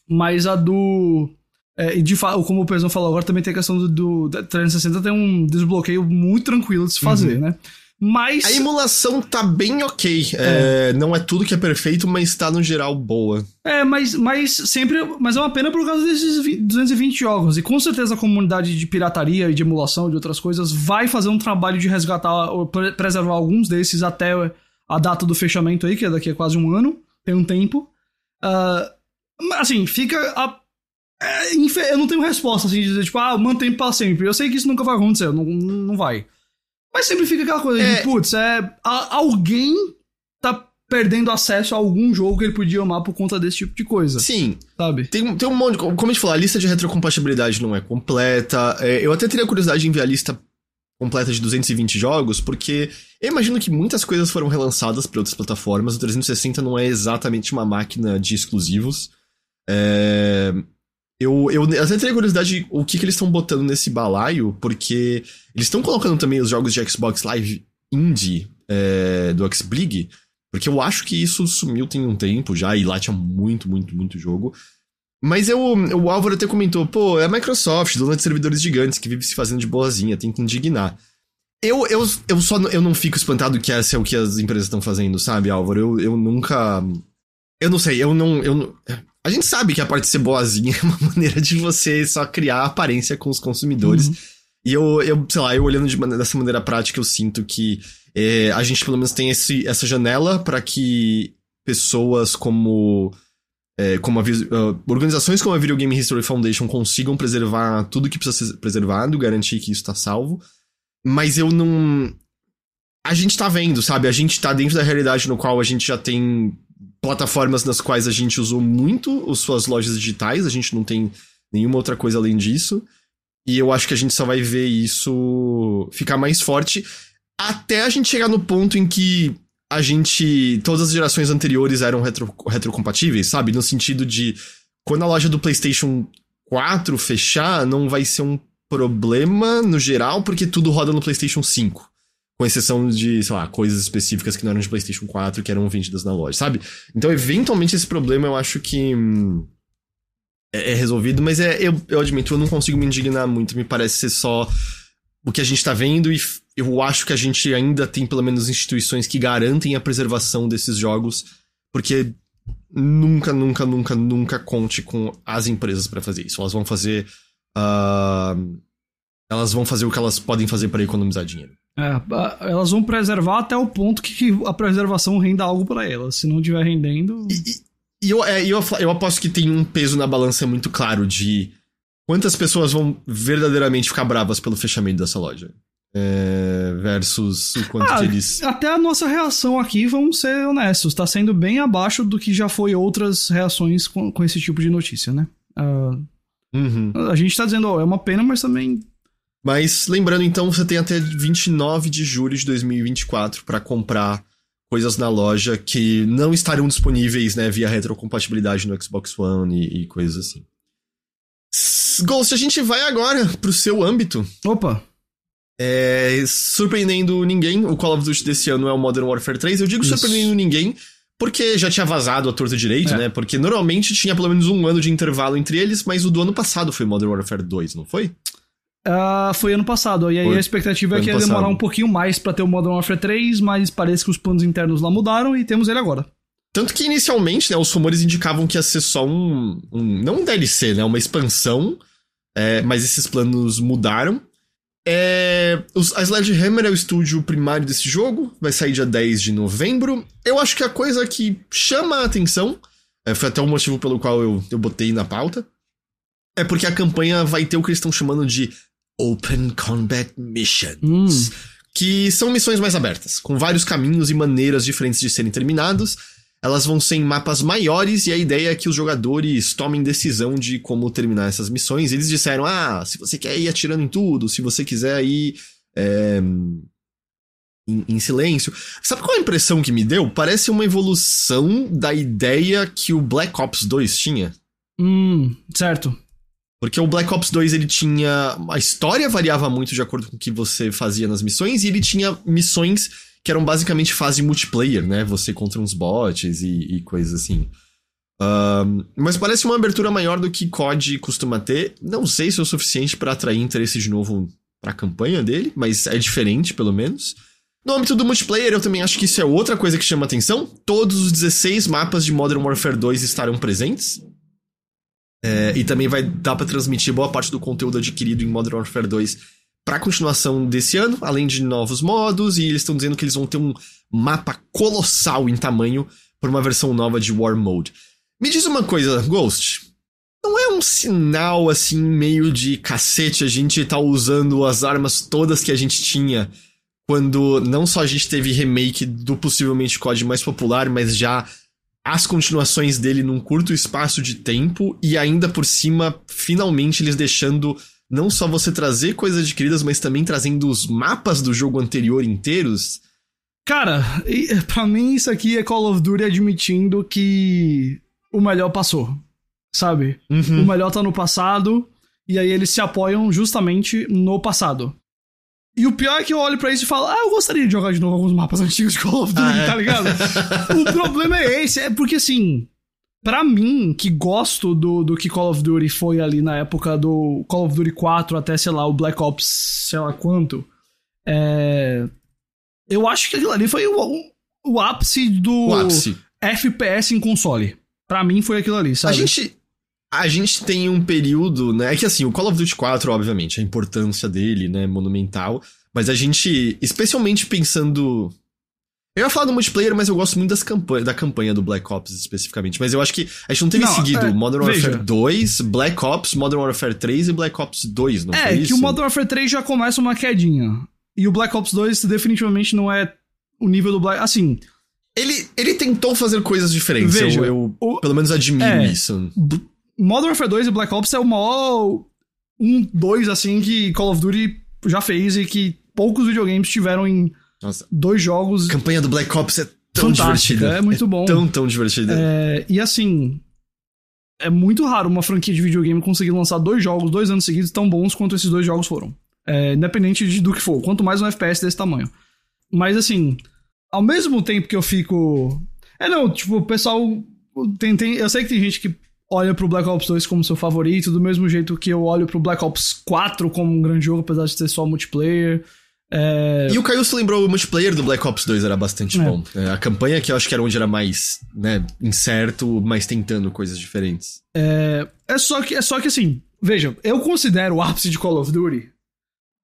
Mas a do é, e de fato, como o Pezão falou agora, também tem a questão do, do 360 tem um desbloqueio muito tranquilo de se fazer, uhum. né? Mas. A emulação tá bem ok. É. É, não é tudo que é perfeito, mas tá no geral boa. É, mas, mas sempre. Mas é uma pena por causa desses 220 jogos. E com certeza a comunidade de pirataria e de emulação de outras coisas vai fazer um trabalho de resgatar, ou preservar alguns desses até a data do fechamento aí, que é daqui a quase um ano. Tem um tempo. Uh, assim, fica a é, eu não tenho resposta assim de dizer, tipo, ah, mantém pra sempre. Eu sei que isso nunca vai acontecer, não, não vai. Mas sempre fica aquela coisa é... de, putz, é, alguém tá perdendo acesso a algum jogo que ele podia amar por conta desse tipo de coisa. Sim. Sabe? Tem, tem um monte. Como a gente falou, a lista de retrocompatibilidade não é completa. É, eu até teria curiosidade em ver a lista completa de 220 jogos, porque eu imagino que muitas coisas foram relançadas para outras plataformas. O 360 não é exatamente uma máquina de exclusivos. É, eu, eu até teria curiosidade o que, que eles estão botando nesse balaio, porque eles estão colocando também os jogos de Xbox Live Indie é, do X-Blig, porque eu acho que isso sumiu tem um tempo já, e lá tinha muito, muito, muito jogo. Mas eu, o Álvaro até comentou, pô, é a Microsoft, dona de servidores gigantes, que vive se fazendo de boazinha, tem que indignar. Eu, eu, eu só eu não fico espantado que esse é o que as empresas estão fazendo, sabe, Álvaro? Eu, eu nunca. Eu não sei, eu não, eu A gente sabe que a parte de ser boazinha é uma maneira de você só criar aparência com os consumidores. Uhum. E eu, eu, sei lá, eu olhando de maneira, dessa maneira prática, eu sinto que é, a gente pelo menos tem esse, essa janela para que pessoas como. É, como a, uh, organizações como a Video Game History Foundation consigam preservar tudo que precisa ser preservado, garantir que isso está salvo. Mas eu não. A gente tá vendo, sabe? A gente tá dentro da realidade no qual a gente já tem plataformas nas quais a gente usou muito as suas lojas digitais, a gente não tem nenhuma outra coisa além disso. E eu acho que a gente só vai ver isso ficar mais forte até a gente chegar no ponto em que a gente. Todas as gerações anteriores eram retro, retrocompatíveis, sabe? No sentido de. Quando a loja do PlayStation 4 fechar, não vai ser um problema no geral, porque tudo roda no PlayStation 5. Com exceção de, sei lá, coisas específicas que não eram de PlayStation 4 que eram vendidas na loja, sabe? Então, eventualmente, esse problema eu acho que. Hum, é, é, resolvido, mas é, eu, eu admito, eu não consigo me indignar muito. Me parece ser só o que a gente tá vendo e eu acho que a gente ainda tem pelo menos instituições que garantem a preservação desses jogos, porque nunca, nunca, nunca, nunca conte com as empresas para fazer isso. Elas vão fazer. Uh, elas vão fazer o que elas podem fazer para economizar dinheiro. É, elas vão preservar até o ponto que a preservação renda algo para elas. Se não estiver rendendo. E, e eu, é, eu, eu aposto que tem um peso na balança muito claro de quantas pessoas vão verdadeiramente ficar bravas pelo fechamento dessa loja. É, versus o quanto ah, eles. Até a nossa reação aqui, vamos ser honestos, está sendo bem abaixo do que já foi outras reações com, com esse tipo de notícia, né? Uh, uhum. A gente está dizendo, oh, é uma pena, mas também. Mas lembrando, então, você tem até 29 de julho de 2024 para comprar coisas na loja que não estarão disponíveis, né, via retrocompatibilidade no Xbox One e, e coisas assim. Ghost, a gente vai agora pro seu âmbito. Opa! É, surpreendendo ninguém, o Call of Duty desse ano é o Modern Warfare 3. Eu digo Isso. surpreendendo ninguém porque já tinha vazado a torta direito, é. né? Porque normalmente tinha pelo menos um ano de intervalo entre eles, mas o do ano passado foi Modern Warfare 2, não foi? Uh, foi ano passado, e aí foi. a expectativa foi é que ia demorar um pouquinho mais para ter o Modern Warfare 3, mas parece que os planos internos lá mudaram e temos ele agora. Tanto que inicialmente, né, os rumores indicavam que ia ser só um. um não um DLC, né? Uma expansão. É, mas esses planos mudaram. É, os, a Sledgehammer é o estúdio primário desse jogo, vai sair dia 10 de novembro. Eu acho que a coisa que chama a atenção, é, foi até o motivo pelo qual eu, eu botei na pauta, é porque a campanha vai ter o que eles estão chamando de Open Combat Missions. Hum. Que são missões mais abertas, com vários caminhos e maneiras diferentes de serem terminados elas vão ser em mapas maiores e a ideia é que os jogadores tomem decisão de como terminar essas missões. Eles disseram: ah, se você quer ir atirando em tudo, se você quiser ir é, em, em, silêncio. Sabe qual a impressão que me deu? Parece uma evolução da ideia que o Black Ops 2 tinha. Hum, certo. Porque o Black Ops 2 ele tinha. A história variava muito de acordo com o que você fazia nas missões, e ele tinha missões que eram basicamente fase multiplayer, né? Você contra uns bots e, e coisas assim. Um, mas parece uma abertura maior do que COD costuma ter. Não sei se é o suficiente para atrair interesse de novo pra campanha dele, mas é diferente, pelo menos. No âmbito do multiplayer, eu também acho que isso é outra coisa que chama atenção. Todos os 16 mapas de Modern Warfare 2 estarão presentes. É, e também vai dar para transmitir boa parte do conteúdo adquirido em Modern Warfare 2 para continuação desse ano, além de novos modos, e eles estão dizendo que eles vão ter um mapa colossal em tamanho por uma versão nova de War Mode. Me diz uma coisa, Ghost. Não é um sinal assim meio de cacete a gente tá usando as armas todas que a gente tinha quando não só a gente teve remake do possivelmente COD mais popular, mas já as continuações dele num curto espaço de tempo e ainda por cima, finalmente eles deixando não só você trazer coisas adquiridas, mas também trazendo os mapas do jogo anterior inteiros. Cara, para mim isso aqui é Call of Duty admitindo que o melhor passou, sabe? Uhum. O melhor tá no passado e aí eles se apoiam justamente no passado. E o pior é que eu olho para isso e falo, ah, eu gostaria de jogar de novo alguns mapas antigos de Call of Duty, ah, é? tá ligado? o problema é esse, é porque assim, para mim, que gosto do, do que Call of Duty foi ali na época do Call of Duty 4 até, sei lá, o Black Ops, sei lá quanto, é... eu acho que aquilo ali foi o, o ápice do o ápice. FPS em console. Para mim foi aquilo ali, sabe? A gente, a gente tem um período, né? É que assim, o Call of Duty 4, obviamente, a importância dele, né, monumental. Mas a gente, especialmente pensando. Eu ia falar do multiplayer, mas eu gosto muito das campanha, da campanha do Black Ops especificamente. Mas eu acho que a gente não teve não, seguido é, Modern Warfare veja. 2, Black Ops, Modern Warfare 3 e Black Ops 2, não é? É, que o Modern Warfare 3 já começa uma quedinha. E o Black Ops 2 definitivamente não é o nível do Black. Assim. Ele, ele tentou fazer coisas diferentes. Veja, eu, eu o, pelo menos admiro é, isso. Modern Warfare 2 e Black Ops é o maior um, dois, assim, que Call of Duty já fez e que poucos videogames tiveram em Nossa. dois jogos. A campanha do Black Ops é tão divertida. É muito bom. É tão, tão divertida. É, e assim, é muito raro uma franquia de videogame conseguir lançar dois jogos, dois anos seguidos, tão bons quanto esses dois jogos foram. É, independente de, do que for. Quanto mais um FPS desse tamanho. Mas assim, ao mesmo tempo que eu fico. É não, tipo, o pessoal. Tem, tem, eu sei que tem gente que olha pro Black Ops 2 como seu favorito, do mesmo jeito que eu olho pro Black Ops 4 como um grande jogo, apesar de ter só multiplayer. É... E o Caio se lembrou, o multiplayer do Black Ops 2 era bastante é. bom. É, a campanha que eu acho que era onde era mais, né, incerto, mais tentando coisas diferentes. É, é, só, que, é só que assim, veja, eu considero o ápice de Call of Duty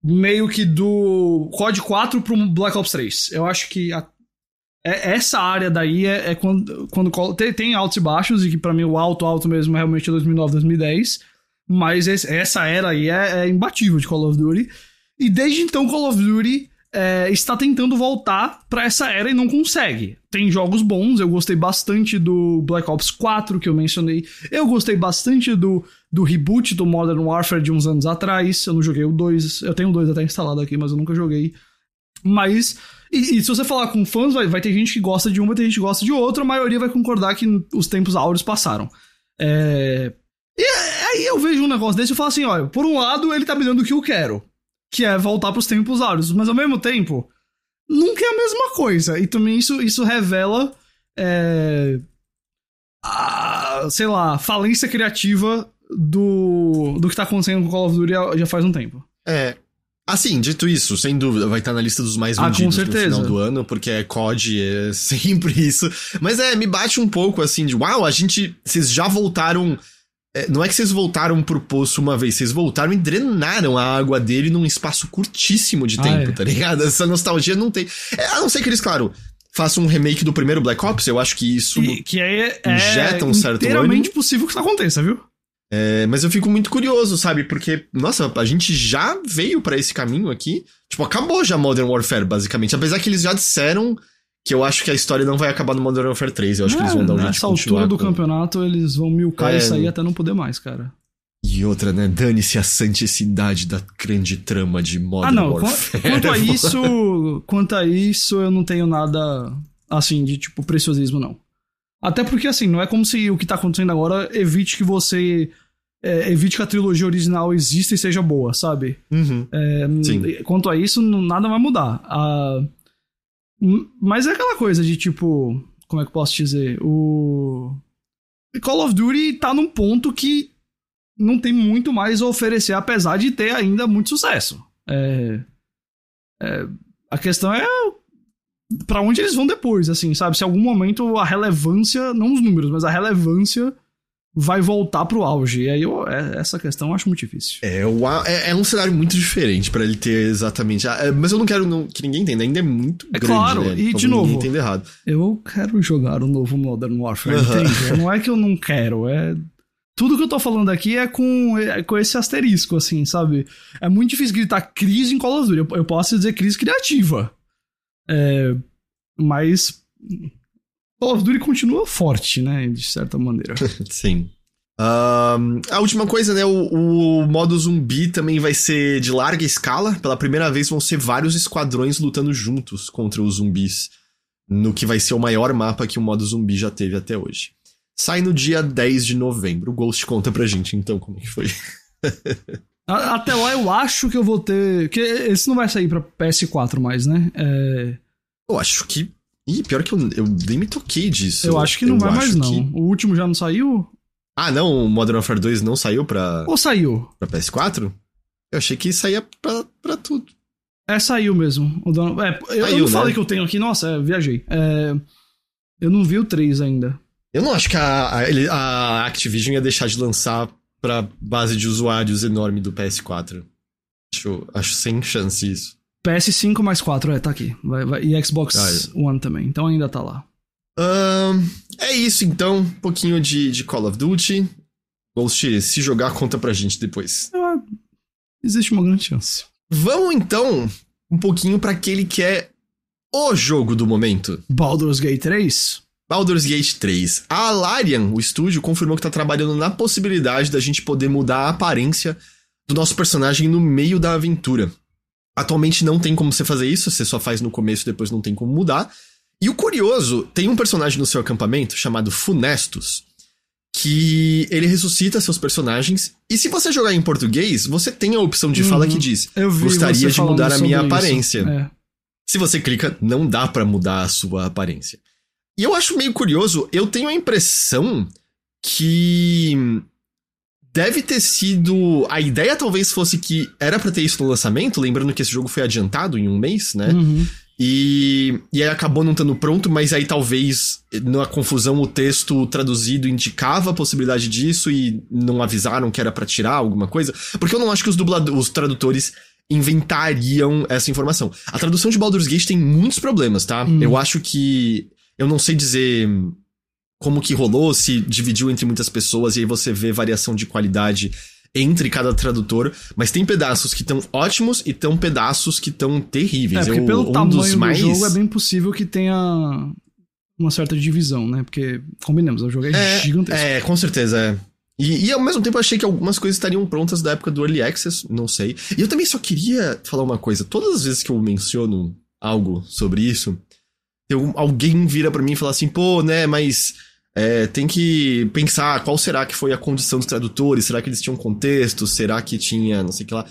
meio que do COD 4 pro Black Ops 3. Eu acho que a é, essa área daí é, é quando, quando tem, tem, altos e baixos, e que para mim o alto, alto mesmo é realmente 2009, 2010. Mas esse, essa era aí é, é, imbatível de Call of Duty. E desde então Call of Duty é, está tentando voltar para essa era e não consegue. Tem jogos bons, eu gostei bastante do Black Ops 4 que eu mencionei. Eu gostei bastante do, do reboot do Modern Warfare de uns anos atrás. Eu não joguei o 2, eu tenho o 2 até instalado aqui, mas eu nunca joguei. Mas e, e, se você falar com fãs, vai, vai ter gente que gosta de um, vai ter gente que gosta de outro, a maioria vai concordar que os tempos áureos passaram. É... E aí eu vejo um negócio desse e falo assim, olha, por um lado ele tá me dando o que eu quero, que é voltar pros tempos áureos, mas ao mesmo tempo, nunca é a mesma coisa. E também isso, isso revela, é... a, sei lá, falência criativa do, do que tá acontecendo com Call of Duty já faz um tempo. É, Assim, dito isso, sem dúvida, vai estar na lista dos mais vendidos ah, no final do ano, porque é COD, é sempre isso. Mas é, me bate um pouco assim de, uau, a gente, vocês já voltaram, é, não é que vocês voltaram pro poço uma vez, vocês voltaram e drenaram a água dele num espaço curtíssimo de ah, tempo, é. tá ligado? Essa nostalgia não tem, é, a não ser que eles, claro, façam um remake do primeiro Black Ops, eu acho que isso e, que é, é injeta um certo inteiramente possível que isso aconteça, viu? É, mas eu fico muito curioso, sabe? Porque, nossa, a gente já veio para esse caminho aqui. Tipo, acabou já Modern Warfare, basicamente. Apesar que eles já disseram que eu acho que a história não vai acabar no Modern Warfare 3. Eu acho é, que eles vão dar um jeito Nessa altura do com... campeonato, eles vão milcar é, e sair até não poder mais, cara. E outra, né? Dane-se a santicidade da grande trama de Modern ah, não. Warfare. Quanto a isso, quanto a isso, eu não tenho nada, assim, de, tipo, preciosismo, não. Até porque, assim, não é como se o que tá acontecendo agora evite que você é, evite que a trilogia original exista e seja boa, sabe? Uhum. É, quanto a isso, nada vai mudar. Ah, mas é aquela coisa de tipo. Como é que eu posso dizer? O. Call of Duty tá num ponto que não tem muito mais a oferecer, apesar de ter ainda muito sucesso. É, é, a questão é para onde eles vão depois, assim, sabe? Se em algum momento a relevância, não os números, mas a relevância vai voltar pro auge. E aí eu, é, essa questão eu acho muito difícil. É, o, é, é um cenário muito diferente para ele ter exatamente. É, mas eu não quero não, que ninguém entenda, ainda é muito é grande. Claro, né? e de novo. errado. Eu quero jogar o novo Modern Warfare, uhum. entende? Não é que eu não quero, é. tudo que eu tô falando aqui é com, é com esse asterisco, assim, sabe? É muito difícil gritar crise em Call of Duty. Eu, eu posso dizer crise criativa. É, mas Call of Duty continua forte, né? De certa maneira. Sim. Uh, a última coisa, né? O, o, modo zumbi também vai ser de larga escala. Pela primeira vez vão ser vários esquadrões lutando juntos contra os zumbis. No que vai ser o maior mapa que o modo zumbi já teve até hoje. Sai no dia 10 de novembro. O Ghost conta pra gente então como que foi. Até lá eu acho que eu vou ter. Que esse não vai sair pra PS4 mais, né? É... Eu acho que. Ih, pior que eu, eu nem me toquei disso. Eu acho que não eu vai mais, não. Que... O último já não saiu? Ah, não, o Modern Warfare 2 não saiu pra. Ou saiu? Pra PS4? Eu achei que saía pra, pra tudo. É, saiu mesmo. O dono... é, eu, saiu, eu não né? falei que eu tenho aqui, nossa, é, viajei. É, eu não vi o 3 ainda. Eu não acho que a, a, a Activision ia deixar de lançar pra base de usuários enorme do PS4. Acho, acho sem chance isso. PS5 mais 4, é, tá aqui. Vai, vai. E Xbox ah, é. One também, então ainda tá lá. Um, é isso então, um pouquinho de, de Call of Duty. Ghost, se jogar, conta pra gente depois. Ah, existe uma grande chance. Vamos então um pouquinho para aquele que é o jogo do momento. Baldur's Gate 3? Baldur's Gate 3. A Larian, o estúdio, confirmou que tá trabalhando na possibilidade da gente poder mudar a aparência do nosso personagem no meio da aventura. Atualmente não tem como você fazer isso, você só faz no começo e depois não tem como mudar. E o curioso, tem um personagem no seu acampamento chamado Funestus, que ele ressuscita seus personagens. E se você jogar em português, você tem a opção de uhum. fala que diz: Gostaria de mudar a minha aparência. É. Se você clica, não dá para mudar a sua aparência. E eu acho meio curioso, eu tenho a impressão que deve ter sido. A ideia talvez fosse que era para ter isso no lançamento, lembrando que esse jogo foi adiantado em um mês, né? Uhum. E, e aí acabou não estando pronto, mas aí talvez na confusão o texto traduzido indicava a possibilidade disso e não avisaram que era para tirar alguma coisa. Porque eu não acho que os dubladores, os tradutores inventariam essa informação. A tradução de Baldur's Gate tem muitos problemas, tá? Hum. Eu acho que. Eu não sei dizer como que rolou, se dividiu entre muitas pessoas e aí você vê variação de qualidade entre cada tradutor, mas tem pedaços que estão ótimos e tem pedaços que estão terríveis. É, porque Eu, pelo um tamanho mais... do jogo é bem possível que tenha uma certa divisão, né? Porque, combinemos, o jogo é, é gigantesco. É, com certeza, é. E, e, ao mesmo tempo eu achei que algumas coisas estariam prontas da época do Early Access, não sei. E eu também só queria falar uma coisa. Todas as vezes que eu menciono algo sobre isso, eu, alguém vira para mim e fala assim, pô, né, mas é, tem que pensar qual será que foi a condição dos tradutores, será que eles tinham contexto, será que tinha não sei o que lá.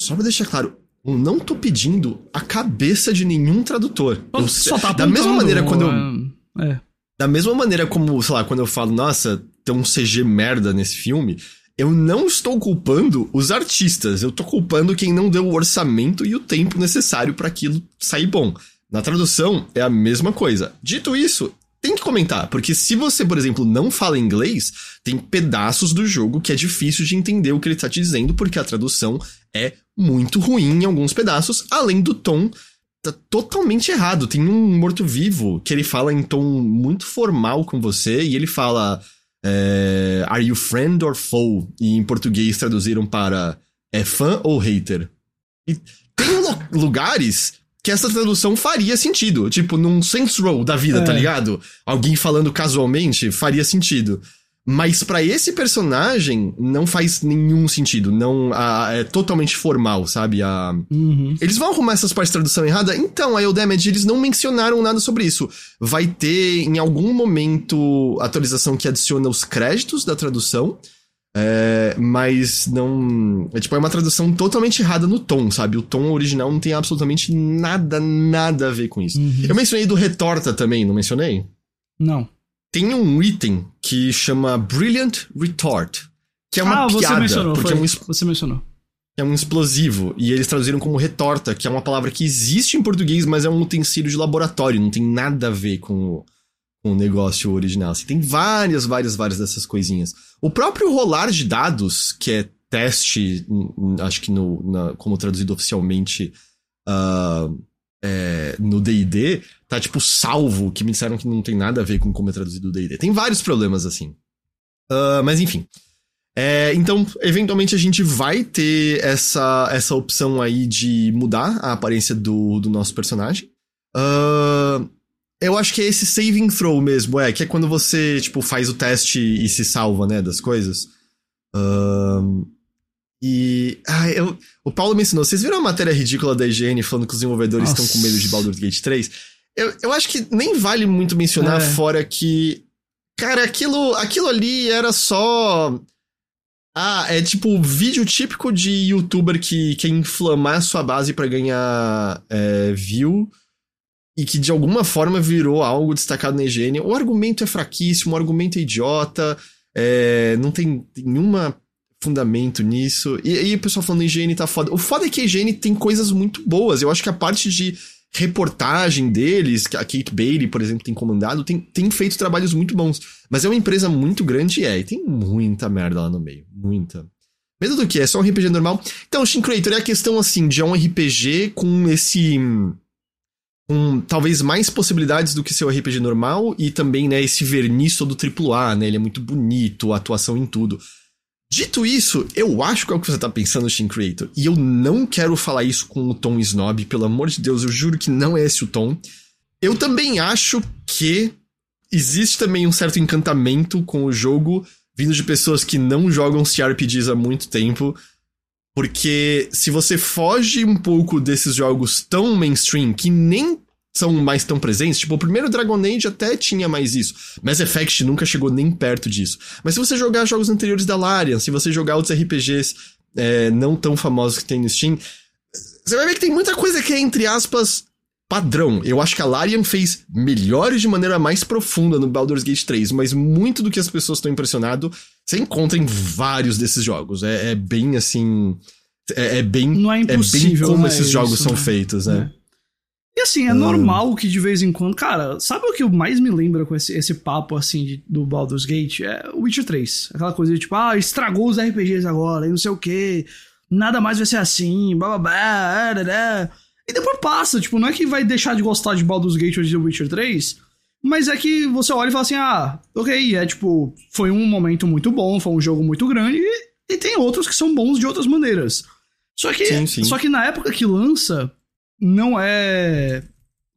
Só pra deixar claro, eu não tô pedindo a cabeça de nenhum tradutor. Eu, Só tá da mesma maneira quando eu. É, é. Da mesma maneira como, sei lá, quando eu falo, nossa, tem um CG merda nesse filme, eu não estou culpando os artistas, eu tô culpando quem não deu o orçamento e o tempo necessário para aquilo sair bom. Na tradução é a mesma coisa. Dito isso, tem que comentar, porque se você, por exemplo, não fala inglês, tem pedaços do jogo que é difícil de entender o que ele tá te dizendo, porque a tradução é muito ruim em alguns pedaços, além do tom tá totalmente errado. Tem um morto-vivo que ele fala em tom muito formal com você, e ele fala é, Are you friend or foe? E em português traduziram para É fã ou hater? E tem lugares que essa tradução faria sentido. Tipo, num sense roll da vida, tá é. tá ligado? Alguém falando casualmente faria sentido. Mas para esse personagem não faz nenhum sentido. Não a, é totalmente formal, sabe? A, uhum. Eles vão arrumar essas partes de tradução errada? Então, a Eldamage, eles não mencionaram nada sobre isso. Vai ter, em algum momento, atualização que adiciona os créditos da tradução. É, mas não. É tipo, é uma tradução totalmente errada no tom, sabe? O tom original não tem absolutamente nada, nada a ver com isso. Uhum. Eu mencionei do Retorta também, não mencionei? Não. Tem um item que chama Brilliant Retort, que é uma ah, piada. Você mencionou, porque foi, é um você mencionou. É um explosivo. E eles traduziram como retorta, que é uma palavra que existe em português, mas é um utensílio de laboratório, não tem nada a ver com o com o negócio original. Assim, tem várias, várias, várias dessas coisinhas. O próprio rolar de dados, que é teste, acho que no, na, como traduzido oficialmente uh, é, no D&D, tá tipo salvo, que me disseram que não tem nada a ver com como é traduzido o D&D. Tem vários problemas assim. Uh, mas enfim. É, então, eventualmente a gente vai ter essa, essa opção aí de mudar a aparência do, do nosso personagem. Uh, eu acho que é esse saving throw mesmo, é, que é quando você, tipo, faz o teste e se salva, né, das coisas. Uh, e. Ah, eu, o Paulo mencionou, vocês viram a matéria ridícula da IGN falando que os desenvolvedores Nossa. estão com medo de Baldur's Gate 3? Eu, eu acho que nem vale muito mencionar, é. fora que. Cara, aquilo, aquilo ali era só ah, é tipo vídeo típico de youtuber que quer inflamar sua base para ganhar é, view e que de alguma forma virou algo destacado na higiene. O argumento é fraquíssimo, o argumento é idiota, é, não tem nenhuma fundamento nisso. E aí o pessoal falando higiene tá foda. O foda é que a higiene tem coisas muito boas. Eu acho que a parte de reportagem deles, que a Kate Bailey, por exemplo, tem comandado, tem, tem feito trabalhos muito bons. Mas é uma empresa muito grande e é, e tem muita merda lá no meio. Muita. Medo do que? É só um RPG normal? Então, Shin Creator é a questão assim, de um RPG com esse. Com talvez mais possibilidades do que seu RPG normal e também, né, esse verniz todo AAA, né? Ele é muito bonito, a atuação em tudo. Dito isso, eu acho que é o que você tá pensando, Shin Creator. E eu não quero falar isso com o tom snob, pelo amor de Deus, eu juro que não é esse o tom. Eu também acho que existe também um certo encantamento com o jogo vindo de pessoas que não jogam CRPGs há muito tempo. Porque se você foge um pouco desses jogos tão mainstream que nem são mais tão presentes. Tipo, o primeiro Dragon Age até tinha mais isso. Mass Effect nunca chegou nem perto disso. Mas se você jogar jogos anteriores da Larian, se você jogar outros RPGs é, não tão famosos que tem no Steam, você vai ver que tem muita coisa que é, entre aspas, padrão. Eu acho que a Larian fez melhores de maneira mais profunda no Baldur's Gate 3, mas muito do que as pessoas estão impressionado você encontra em vários desses jogos. É, é bem assim. É, é, bem. Não é impossível. É bem como né, esses jogos isso, são né? feitos, né? É. E assim, é hum. normal que de vez em quando. Cara, sabe o que mais me lembra com esse, esse papo assim de, do Baldur's Gate? É o Witcher 3. Aquela coisa de tipo, ah, estragou os RPGs agora, e não sei o que. Nada mais vai ser assim, blá blá blá. blá, blá. E depois passa, tipo, não é que vai deixar de gostar de Baldur's Gate ou de The Witcher 3, mas é que você olha e fala assim, ah, ok, é tipo, foi um momento muito bom, foi um jogo muito grande, e, e tem outros que são bons de outras maneiras. Só que, sim, sim. só que na época que lança, não é.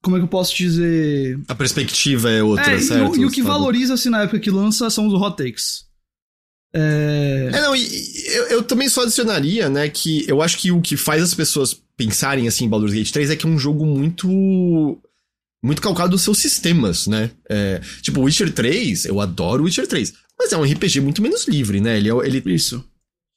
Como é que eu posso dizer? A perspectiva é outra, é, certo? E, e o que valoriza-se na época que lança são os hot takes. É... é, não, e, eu, eu, também só adicionaria, né, que eu acho que o que faz as pessoas pensarem assim em Baldur's Gate 3 é que é um jogo muito. Muito calcado nos seus sistemas, né? É, tipo, Witcher 3, eu adoro Witcher 3, mas é um RPG muito menos livre, né? Ele, é, ele, Isso.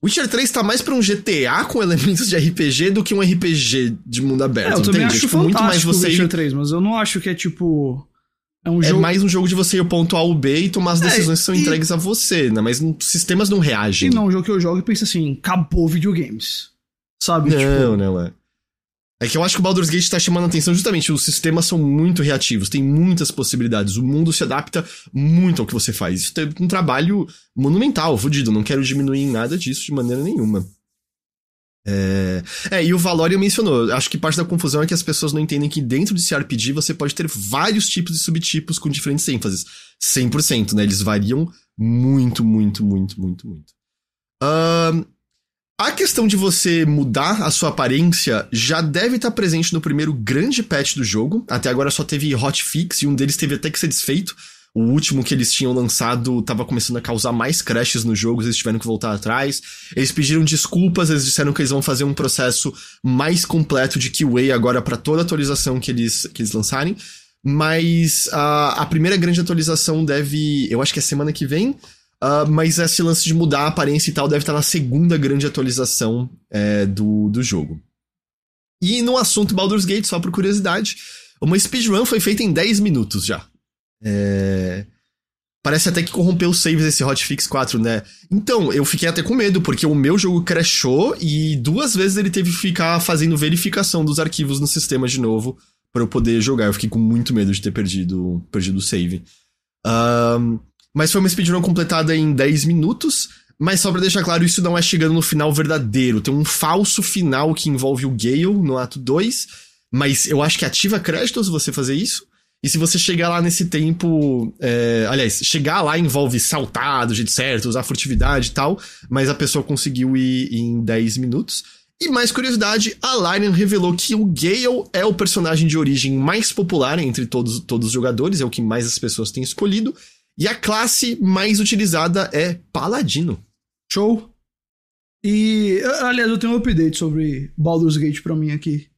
Witcher 3 tá mais pra um GTA com elementos de RPG do que um RPG de mundo aberto. É, eu também entende? acho tipo, muito mais você... Witcher 3, mas eu não acho que é tipo. É, um é jogo... mais um jogo de você ir ao ponto A ou B e tomar as é, decisões é, que são e... entregues a você, né? Mas sistemas não reagem. E não, um jogo que eu jogo e penso assim, acabou videogames. Sabe? Não, tipo... não é. É que eu acho que o Baldur's Gate tá chamando a atenção justamente, os sistemas são muito reativos, tem muitas possibilidades, o mundo se adapta muito ao que você faz. Isso é um trabalho monumental, fodido, não quero diminuir em nada disso de maneira nenhuma. É... é, e o Valorian mencionou, acho que parte da confusão é que as pessoas não entendem que dentro de CRPG você pode ter vários tipos de subtipos com diferentes ênfases. 100%, né? Eles variam muito, muito, muito, muito, muito. Uh, a questão de você mudar a sua aparência já deve estar presente no primeiro grande patch do jogo. Até agora só teve hotfix e um deles teve até que ser desfeito. O último que eles tinham lançado estava começando a causar mais crashes nos jogos, eles tiveram que voltar atrás. Eles pediram desculpas, eles disseram que eles vão fazer um processo mais completo de QA agora para toda atualização que eles, que eles lançarem. Mas a primeira grande atualização deve, eu acho que é semana que vem, Uh, mas esse lance de mudar a aparência e tal deve estar na segunda grande atualização é, do, do jogo. E no assunto Baldur's Gate, só por curiosidade, uma speedrun foi feita em 10 minutos já. É... Parece até que corrompeu os saves esse Hotfix 4, né? Então, eu fiquei até com medo, porque o meu jogo crashou e duas vezes ele teve que ficar fazendo verificação dos arquivos no sistema de novo para eu poder jogar. Eu fiquei com muito medo de ter perdido, perdido o save. Um, mas foi uma speedrun completada em 10 minutos. Mas só pra deixar claro, isso não é chegando no final verdadeiro. Tem um falso final que envolve o Gale no ato 2. Mas eu acho que ativa créditos você fazer isso. E se você chegar lá nesse tempo. É, aliás, chegar lá envolve saltar do jeito certo, usar furtividade e tal, mas a pessoa conseguiu ir em 10 minutos. E mais curiosidade, a Larian revelou que o Gale é o personagem de origem mais popular entre todos, todos os jogadores, é o que mais as pessoas têm escolhido. E a classe mais utilizada é Paladino. Show! E, aliás, eu tenho um update sobre Baldur's Gate pra mim aqui.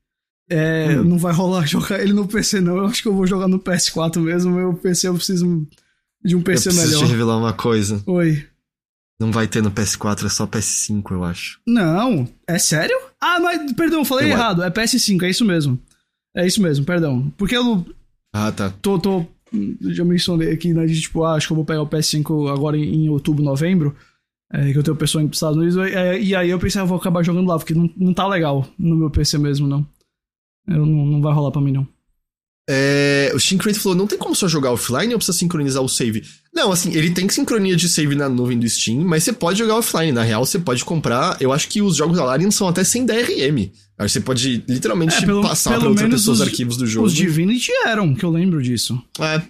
É, hum. Não vai rolar jogar ele no PC, não. Eu acho que eu vou jogar no PS4 mesmo. Meu PC eu preciso de um PC eu melhor. Preciso te revelar uma coisa. Oi. Não vai ter no PS4, é só PS5, eu acho. Não, é sério? Ah, mas, perdão, falei eu errado. É PS5, é isso mesmo. É isso mesmo, perdão. Porque eu. Ah, tá. Tô. tô já mencionei aqui, né? De tipo, ah, acho que eu vou pegar o PS5 agora em, em outubro, novembro. É, que eu tenho pessoa pros Estados Unidos. É, e aí eu pensei, ah, vou acabar jogando lá, porque não, não tá legal no meu PC mesmo, não. Eu, não, não vai rolar pra mim, não. É, o Shincrate falou: não tem como só jogar offline ou precisa sincronizar o save? Não, assim, ele tem sincronia de save na nuvem do Steam, mas você pode jogar offline. Na real, você pode comprar. Eu acho que os jogos da Larian são até sem DRM. Aí você pode literalmente é, pelo, passar para outra pessoa os arquivos do jogo. Os Divinity eram, que eu lembro disso. É.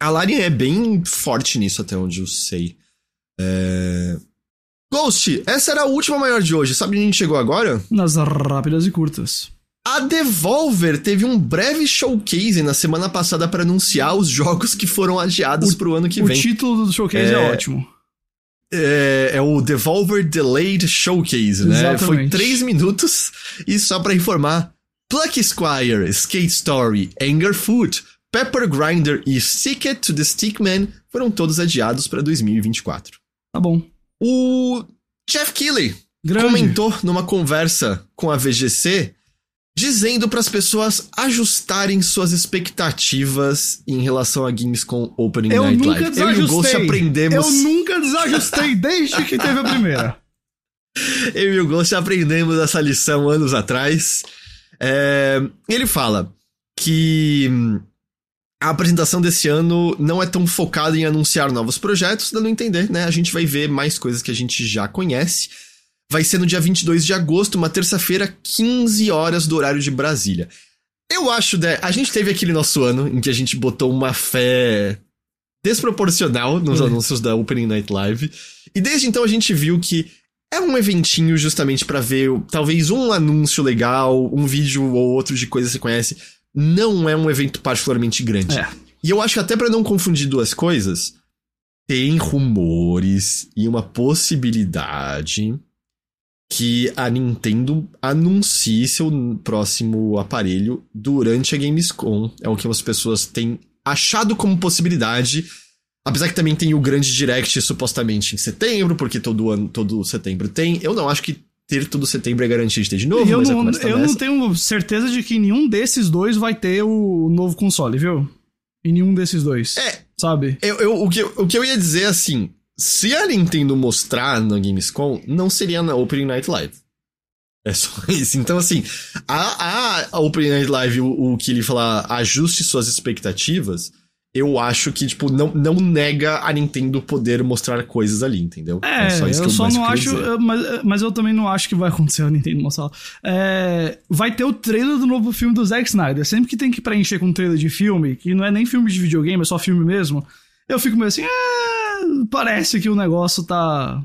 A Larian é bem forte nisso, até onde eu sei. É... Ghost, essa era a última maior de hoje. Sabe onde a gente chegou agora? Nas rápidas e curtas. A Devolver teve um breve showcase na semana passada para anunciar os jogos que foram adiados o, pro ano que o vem. O título do showcase é, é ótimo. É, é, o Devolver Delayed Showcase, né? Exatamente. Foi três minutos e só para informar, Pluck Squire, Skate Story, Anger Food, Pepper Grinder e Secret to the Stickman foram todos adiados para 2024. Tá bom. O Jeff Keighley Grande. comentou numa conversa com a VGC dizendo para as pessoas ajustarem suas expectativas em relação a Gamescom Opening eu Night nunca Live. Desajustei. Eu e o Ghost aprendemos. Eu nunca desajustei desde que teve a primeira. Eu e o Ghost aprendemos essa lição anos atrás. É, ele fala que a apresentação desse ano não é tão focada em anunciar novos projetos, dando a entender, né? A gente vai ver mais coisas que a gente já conhece. Vai ser no dia 22 de agosto, uma terça-feira, 15 horas do horário de Brasília. Eu acho, né? A gente teve aquele nosso ano em que a gente botou uma fé desproporcional nos uhum. anúncios da Opening Night Live. E desde então a gente viu que é um eventinho justamente para ver talvez um anúncio legal, um vídeo ou outro de coisa que você conhece. Não é um evento particularmente grande. É. E eu acho que até para não confundir duas coisas, tem rumores e uma possibilidade que a Nintendo anuncie seu próximo aparelho durante a Gamescom. É o que as pessoas têm achado como possibilidade. Apesar que também tem o grande direct supostamente em setembro, porque todo ano, todo setembro tem. Eu não acho que ter todo setembro é garantido de ter de novo, eu mas não, tá Eu não tenho certeza de que nenhum desses dois vai ter o novo console, viu? E nenhum desses dois. É. Sabe? Eu, eu, o, que, o que eu ia dizer assim, se a Nintendo mostrar na Gamescom, não seria na Opening Night Live. É só isso. Então, assim, a, a Opening Night Live, o, o que ele fala, ajuste suas expectativas, eu acho que, tipo, não, não nega a Nintendo poder mostrar coisas ali, entendeu? É, é só isso eu, que eu só não acho. Mas, mas eu também não acho que vai acontecer a Nintendo mostrar. É, vai ter o trailer do novo filme do Zack Snyder. Sempre que tem que preencher com um trailer de filme, que não é nem filme de videogame, é só filme mesmo, eu fico meio assim, é parece que o negócio tá.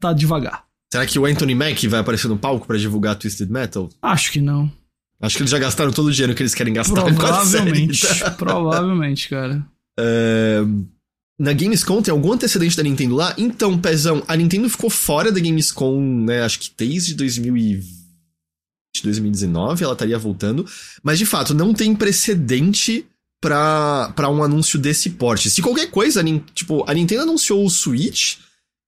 tá devagar. Será que o Anthony Mack vai aparecer no palco para divulgar Twisted Metal? Acho que não. Acho que eles já gastaram todo o dinheiro que eles querem gastar Provavelmente. provavelmente, cara. É... Na Gamescom tem algum antecedente da Nintendo lá? Então, Pezão, a Nintendo ficou fora da Gamescom, né? Acho que desde 2020, 2019 ela estaria voltando. Mas, de fato, não tem precedente para um anúncio desse porte. Se qualquer coisa, a, tipo, a Nintendo anunciou o Switch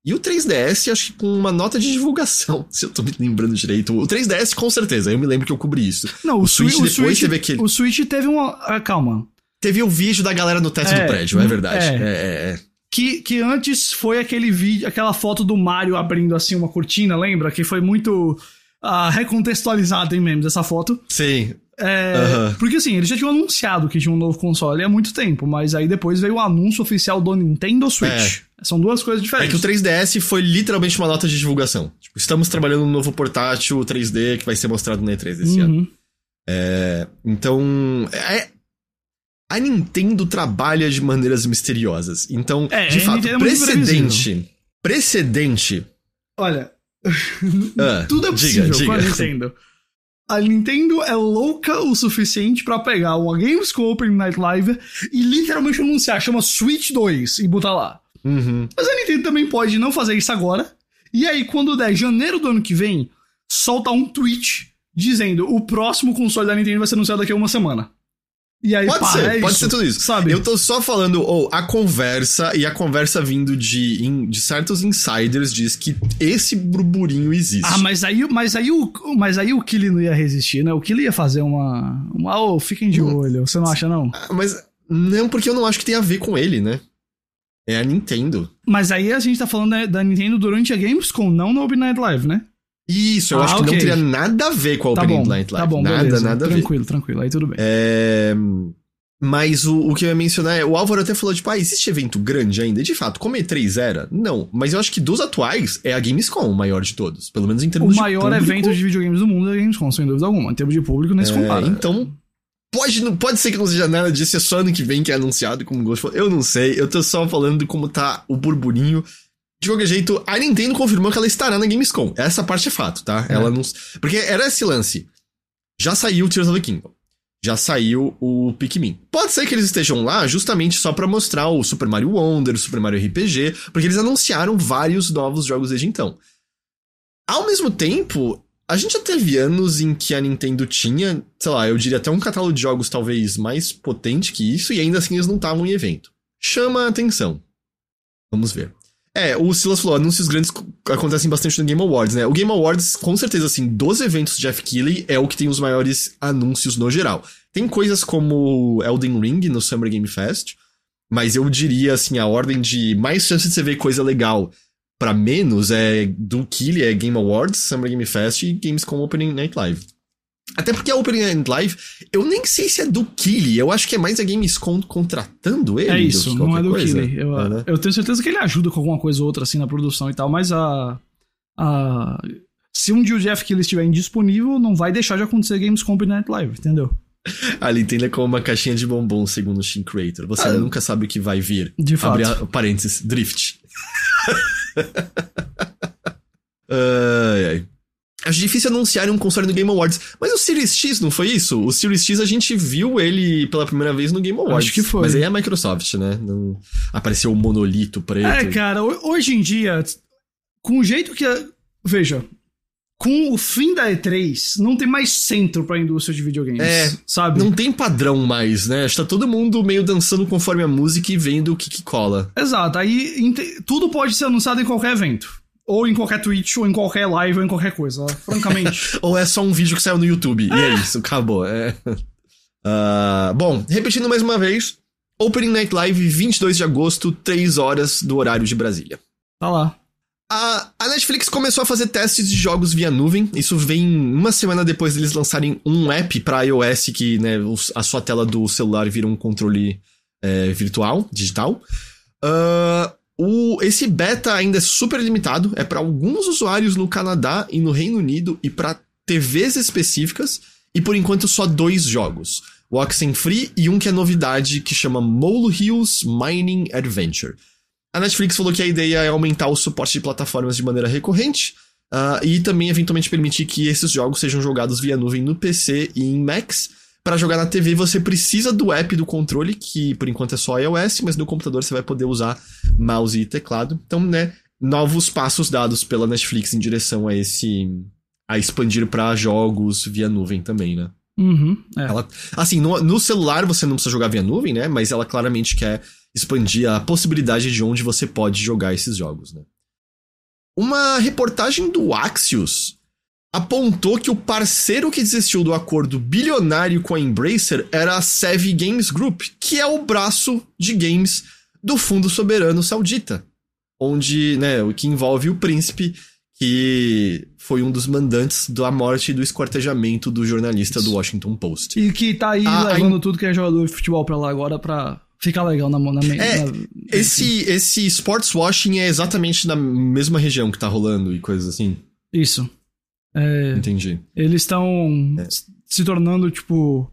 e o 3DS, acho que com uma nota de divulgação, se eu tô me lembrando direito. O 3DS, com certeza, eu me lembro que eu cobri isso. Não, o, o Switch, depois Switch, teve aquele. O Switch teve uma. Ah, calma. Teve o vídeo da galera no teto é, do prédio, é verdade. É. É, é, é. Que, que antes foi aquele vídeo, aquela foto do Mario abrindo assim uma cortina, lembra? Que foi muito uh, recontextualizado em memes essa foto. Sim. É, uhum. Porque assim, eles já tinham anunciado que tinha um novo console há muito tempo, mas aí depois veio o anúncio oficial do Nintendo Switch. É. São duas coisas diferentes. É que o 3DS foi literalmente uma nota de divulgação. Tipo, estamos trabalhando no novo portátil 3D que vai ser mostrado na E3 desse uhum. ano. É, então, é, a Nintendo trabalha de maneiras misteriosas. Então, É, de fato, é precedente. Precedente. Olha, Ah, tudo é diga, possível com a diga. Nintendo. A Nintendo é louca o suficiente pra pegar uma Gamescom Open Night Live e literalmente anunciar, chama Switch 2 e botar lá. Uhum. Mas a Nintendo também pode não fazer isso agora. E aí, quando der janeiro do ano que vem, solta um tweet dizendo o próximo console da Nintendo vai ser anunciado daqui a uma semana. E aí, Pode pá, ser, é pode isso, ser tudo isso. Sabe? Eu tô só falando, ou a conversa, e a conversa vindo de, in- de certos insiders diz que esse burburinho existe. Ah, mas aí, mas aí o, mas aí o Killy não ia resistir, né? O Killy ia fazer uma, uma, oh, fiquem de Hum. olho. Você não acha não? Ah, Mas não, porque eu não acho que tem a ver com ele, né? É a Nintendo. Mas aí a gente tá falando da, da Nintendo durante a Gamescom, não no Open Night Live, né? Isso, eu Ah, acho que não ok. teria nada a ver com a Tá Opening bom, Night Live. tá bom, nada, beleza. nada a ver. tranquilo, tranquilo. Aí tudo bem. É, Mas o, o que eu ia mencionar é, o Álvaro até falou, tipo, ah, existe evento grande ainda? E de fato, como E3 era? Não, mas eu acho que dos atuais é a Gamescom o maior de todos, pelo menos em termos O de maior público. evento de videogames do mundo é a Gamescom, sem dúvida alguma. Em termos de público, nem se É, compara. então, pode, não- pode ser que não seja nada disso, é só ano que vem que é anunciado, como o Ghost falou. Eu não sei, eu tô só falando de como tá o burburinho. De qualquer jeito, a Nintendo confirmou que ela estará na Gamescom. Essa parte é fato, tá? É. Ela não. Porque era esse lance. Já saiu o Tears of the Kingdom. Já saiu o Pikmin. Pode ser que eles estejam lá justamente só pra mostrar o Super Mario Wonder, o Super Mario RPG, porque eles anunciaram vários novos jogos desde então. Ao mesmo tempo, a gente já teve anos em que a Nintendo tinha, sei lá, eu diria até um catálogo de jogos talvez mais potente que isso, e ainda assim eles não estavam em evento. Chama a atenção. Vamos ver. É, o Silas falou, anúncios grandes co- acontecem bastante no Game Awards, né? O Game Awards, com certeza, assim, dos eventos de Jeff Keighley, é o que tem os maiores anúncios no geral. Tem coisas como Elden Ring no Summer Game Fest, mas eu diria, assim, a ordem de mais chance de você ver coisa legal pra menos é do Keighley, é Game Awards, Summer Game Fest e Gamescom Opening Night Live. Até porque a Opening Night Live, eu nem sei se é do Keighley, eu acho que é mais a Gamescom contratando ele. É isso, não é do coisa. Killy. Eu, É, né? eu tenho certeza que ele ajuda com alguma coisa ou outra, assim, na produção e tal, mas a. a se um dia o Jeff Keighley estiver indisponível, não vai deixar de acontecer Gamescom Open Night Live, entendeu? A Nintendo é como uma caixinha de bombom, segundo o Shin Creator. Você Ah, nunca sabe o que vai vir. De fato. Abre a- parênteses, drift. ai, ai. Acho difícil anunciar um console no Game Awards. Mas o Series X não foi isso? O Series X a gente viu ele pela primeira vez no Game Awards. Acho que foi. Mas aí é a Microsoft, né? Não... Apareceu o monolito preto. É, cara, ho- hoje em dia, com o jeito que. A... Veja, com o fim da E3, não tem mais centro pra indústria de videogames. É, sabe? Não tem padrão mais, né? Está todo mundo meio dançando conforme a música e vendo o que, que cola. Exato, aí tudo pode ser anunciado em qualquer evento. Ou em qualquer Twitch, ou em qualquer live, ou em qualquer coisa. Francamente. Ou é só um vídeo que saiu no YouTube. E é isso, acabou. É. Ah, bom, repetindo mais uma vez. Opening Night Live, 22 de agosto, 3 horas do horário de Brasília. tá lá. A, a Netflix começou a fazer testes de jogos via nuvem. Isso vem uma semana depois deles lançarem um app para iOS que né, a sua tela do celular vira um controle é, virtual, digital. Ah, o, esse beta ainda é super limitado. É para alguns usuários no Canadá e no Reino Unido e para TVs específicas. E por enquanto só dois jogos. O Oxenfree e um que é novidade que chama Molehills Mining Adventure. A Netflix falou que a ideia é aumentar o suporte de plataformas de maneira recorrente ah, e também eventualmente permitir que esses jogos sejam jogados via nuvem no PC e em Macs. Para jogar na TV você precisa do app do controle, que por enquanto é só iOS, mas no computador você vai poder usar mouse e teclado. Então, né, novos passos dados pela Netflix em direção a esse a expandir para jogos via nuvem também, né? Uhum, é. Ela, assim, no, no celular você não precisa jogar via nuvem, né? Mas ela claramente quer expandir a possibilidade de onde você pode jogar esses jogos, né? Uma reportagem do Axios apontou que o parceiro que desistiu do acordo bilionário com a Embracer era a Sevi Games Group, que é o braço de games do Fundo Soberano Saudita, onde, né, o que envolve o príncipe que foi um dos mandantes da morte e do esquartejamento do jornalista do Washington Post. E que tá aí A- a levando tudo que é jogador de futebol pra lá agora pra ficar legal na mão. Na, É, na- Esse, esse sports washing é exatamente na mesma região que tá rolando e coisas assim. Isso. É, Entendi. eles estão É. se tornando, tipo.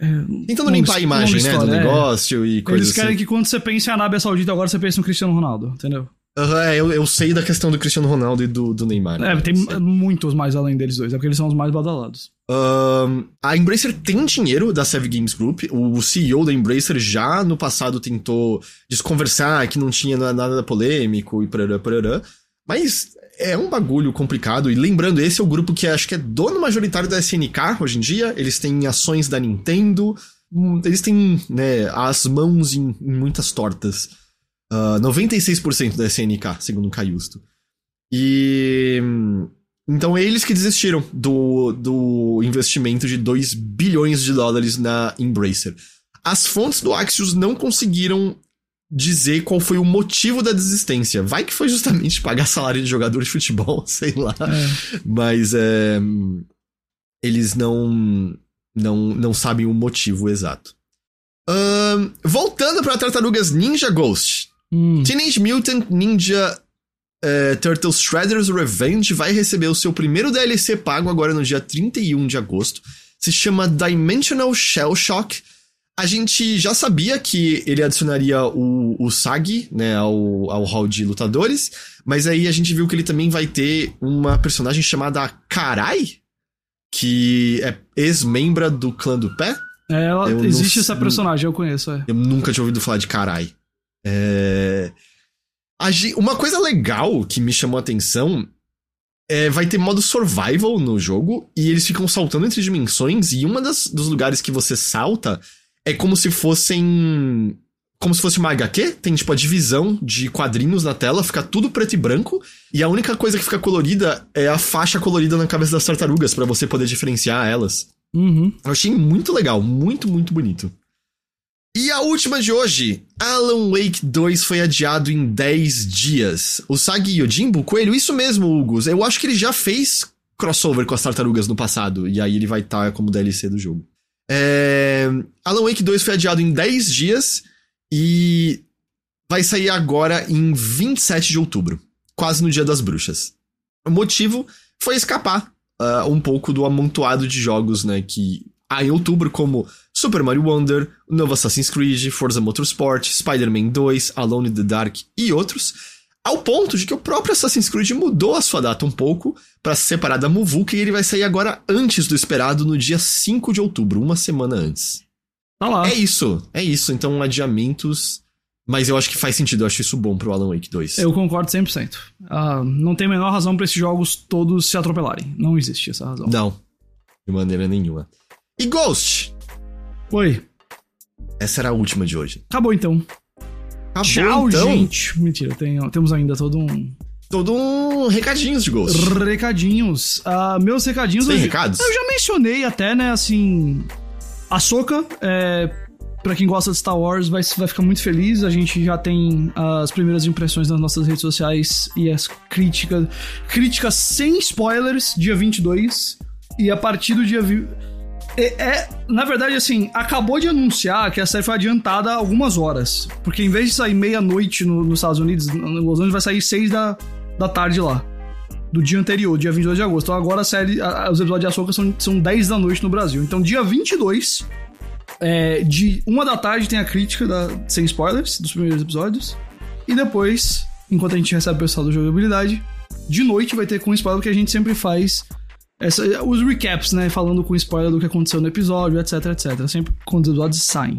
É, Tentando limpar a imagem, né, do é. negócio e coisas Eles querem assim. que quando você pense em Arábia Saudita, agora você pense no Cristiano Ronaldo, entendeu? Uhum, é, eu, eu sei da questão do Cristiano Ronaldo e do, do Neymar. É, tem muitos mais além deles dois, é porque eles são os mais badalados. Um, a Embracer tem dinheiro da Sev Games Group. O CEO da Embracer já no passado tentou desconversar que não tinha nada polêmico e parará, parará. Mas é um bagulho complicado. E lembrando, esse é o grupo que acho que é dono majoritário da SNK hoje em dia. Eles têm ações da Nintendo. Hum, eles têm né, as mãos em, em muitas tortas. Uh, ah, 96% da SNK, segundo o Caiusto. E. Então, eles que desistiram do, do investimento de 2 bilhões de dólares na Embracer. As fontes do Axios não conseguiram dizer qual foi o motivo da desistência. Vai que foi justamente pagar salário de jogador de futebol, sei lá. É. Mas é, eles não, não, não sabem o motivo exato. Voltando para Tartarugas Ninja Ghost. Hum. Teenage Mutant Ninja uh, Turtles Shredder's Revenge vai receber o seu primeiro DLC pago agora no dia 31 de agosto. Se chama Dimensional Shell Shock a gente já sabia que ele adicionaria o, o SAG, né, ao, ao hall de lutadores, mas aí a gente viu que ele também vai ter uma personagem chamada Karai, que é ex-membra do clã do pé. É, ela, existe não, essa personagem, eu conheço. É. Eu nunca tinha ouvido falar de Karai. É... Uma coisa legal que me chamou a atenção é, vai ter modo survival no jogo e eles ficam saltando entre dimensões e uma das, dos lugares que você salta é como se fossem. Como se fosse uma HQ, tem tipo a divisão de quadrinhos na tela, fica tudo preto e branco, e a única coisa que fica colorida é a faixa colorida na cabeça das tartarugas, para você poder diferenciar elas. Uhum. Eu achei muito legal, muito, muito bonito. E a última de hoje, Alan Wake 2 foi adiado em 10 dias. O Sagi Yojimbo Coelho, isso mesmo, Hugo. Eu acho que ele já fez crossover com as tartarugas no passado, e aí ele vai estar tá como DLC do jogo. É... Alan Wake 2 foi adiado em 10 dias e vai sair agora em 27 de outubro, quase no Dia das Bruxas. O motivo foi escapar uh, um pouco do amontoado de jogos né, que há em outubro, como Super Mario Wonder, novo Assassin's Creed, Forza Motorsport, Spider-Man 2, Alone in the Dark e outros ao ponto de que o próprio Assassin's Creed mudou a sua data um pouco para se separar da Muvuka e ele vai sair agora antes do esperado no dia 5 de outubro, uma semana antes. Tá lá. É isso, é isso. Então, adiamentos. Mas eu acho que faz sentido, eu acho isso bom pro Alan Wake 2. Eu concordo 100%. Uh, não tem a menor razão para esses jogos todos se atropelarem. Não existe essa razão. Não, de maneira nenhuma. E Ghost? Oi. Essa era a última de hoje. Acabou então. Acabou, Tchau, então. gente. Mentira, tem, temos ainda todo um. Todo um recadinhos de Ghost. Recadinhos. Uh, meus recadinhos. Tem recados? Eu já mencionei até, né, assim. A Soca, é, para quem gosta de Star Wars, vai, vai ficar muito feliz. A gente já tem as primeiras impressões nas nossas redes sociais e as críticas. Críticas sem spoilers, dia 22. E a partir do dia. Vi é, é, na verdade, assim, acabou de anunciar que a série foi adiantada algumas horas. Porque em vez de sair meia-noite no, nos Estados Unidos, no Los Angeles vai sair seis da, da tarde lá. Do dia anterior, dia 22 de agosto. Então agora a série, a, os episódios de Açúcar são, são 10 da noite no Brasil. Então dia 22, é, de uma da tarde tem a crítica, da, sem spoilers, dos primeiros episódios. E depois, enquanto a gente recebe o pessoal da jogabilidade, de noite vai ter com spoiler que a gente sempre faz essa, os recaps, né? Falando com spoiler do que aconteceu no episódio, etc, etc. Sempre quando os episódios saem.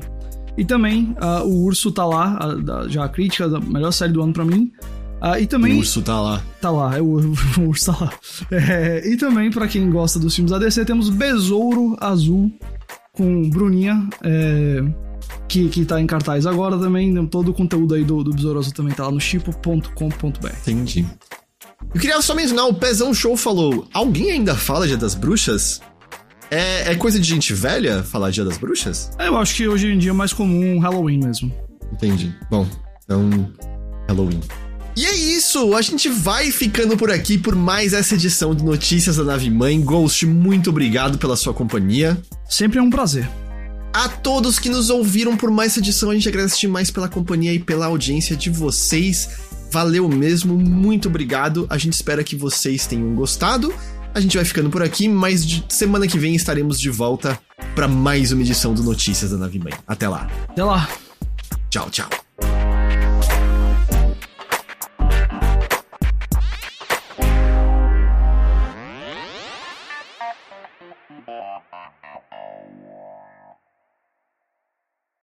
E também uh, o Urso tá lá, a, já a crítica da melhor série do ano para mim. Uh, e também. O urso tá lá. Tá lá, é o, o urso tá lá. É, e também, para quem gosta dos filmes da DC, temos Besouro Azul com Bruninha, é, que, que tá em cartaz agora também. Todo o conteúdo aí do, do Besouro Azul também tá lá no chipo.com.br. Entendi. Eu queria só mencionar, o Pezão Show falou: alguém ainda fala Dia das Bruxas? É, é coisa de gente velha falar Dia das Bruxas? É, eu acho que hoje em dia é mais comum Halloween mesmo. Entendi. Bom, então. Halloween. E é isso, a gente vai ficando por aqui por mais essa edição de Notícias da Nave Mãe. Ghost, muito obrigado pela sua companhia. Sempre é um prazer. A todos que nos ouviram por mais essa edição, a gente agradece demais pela companhia e pela audiência de vocês. Valeu mesmo, muito obrigado. A gente espera que vocês tenham gostado. A gente vai ficando por aqui, mas semana que vem estaremos de volta para mais uma edição do Notícias da Nave Mãe. Até lá. Até lá. Tchau, tchau.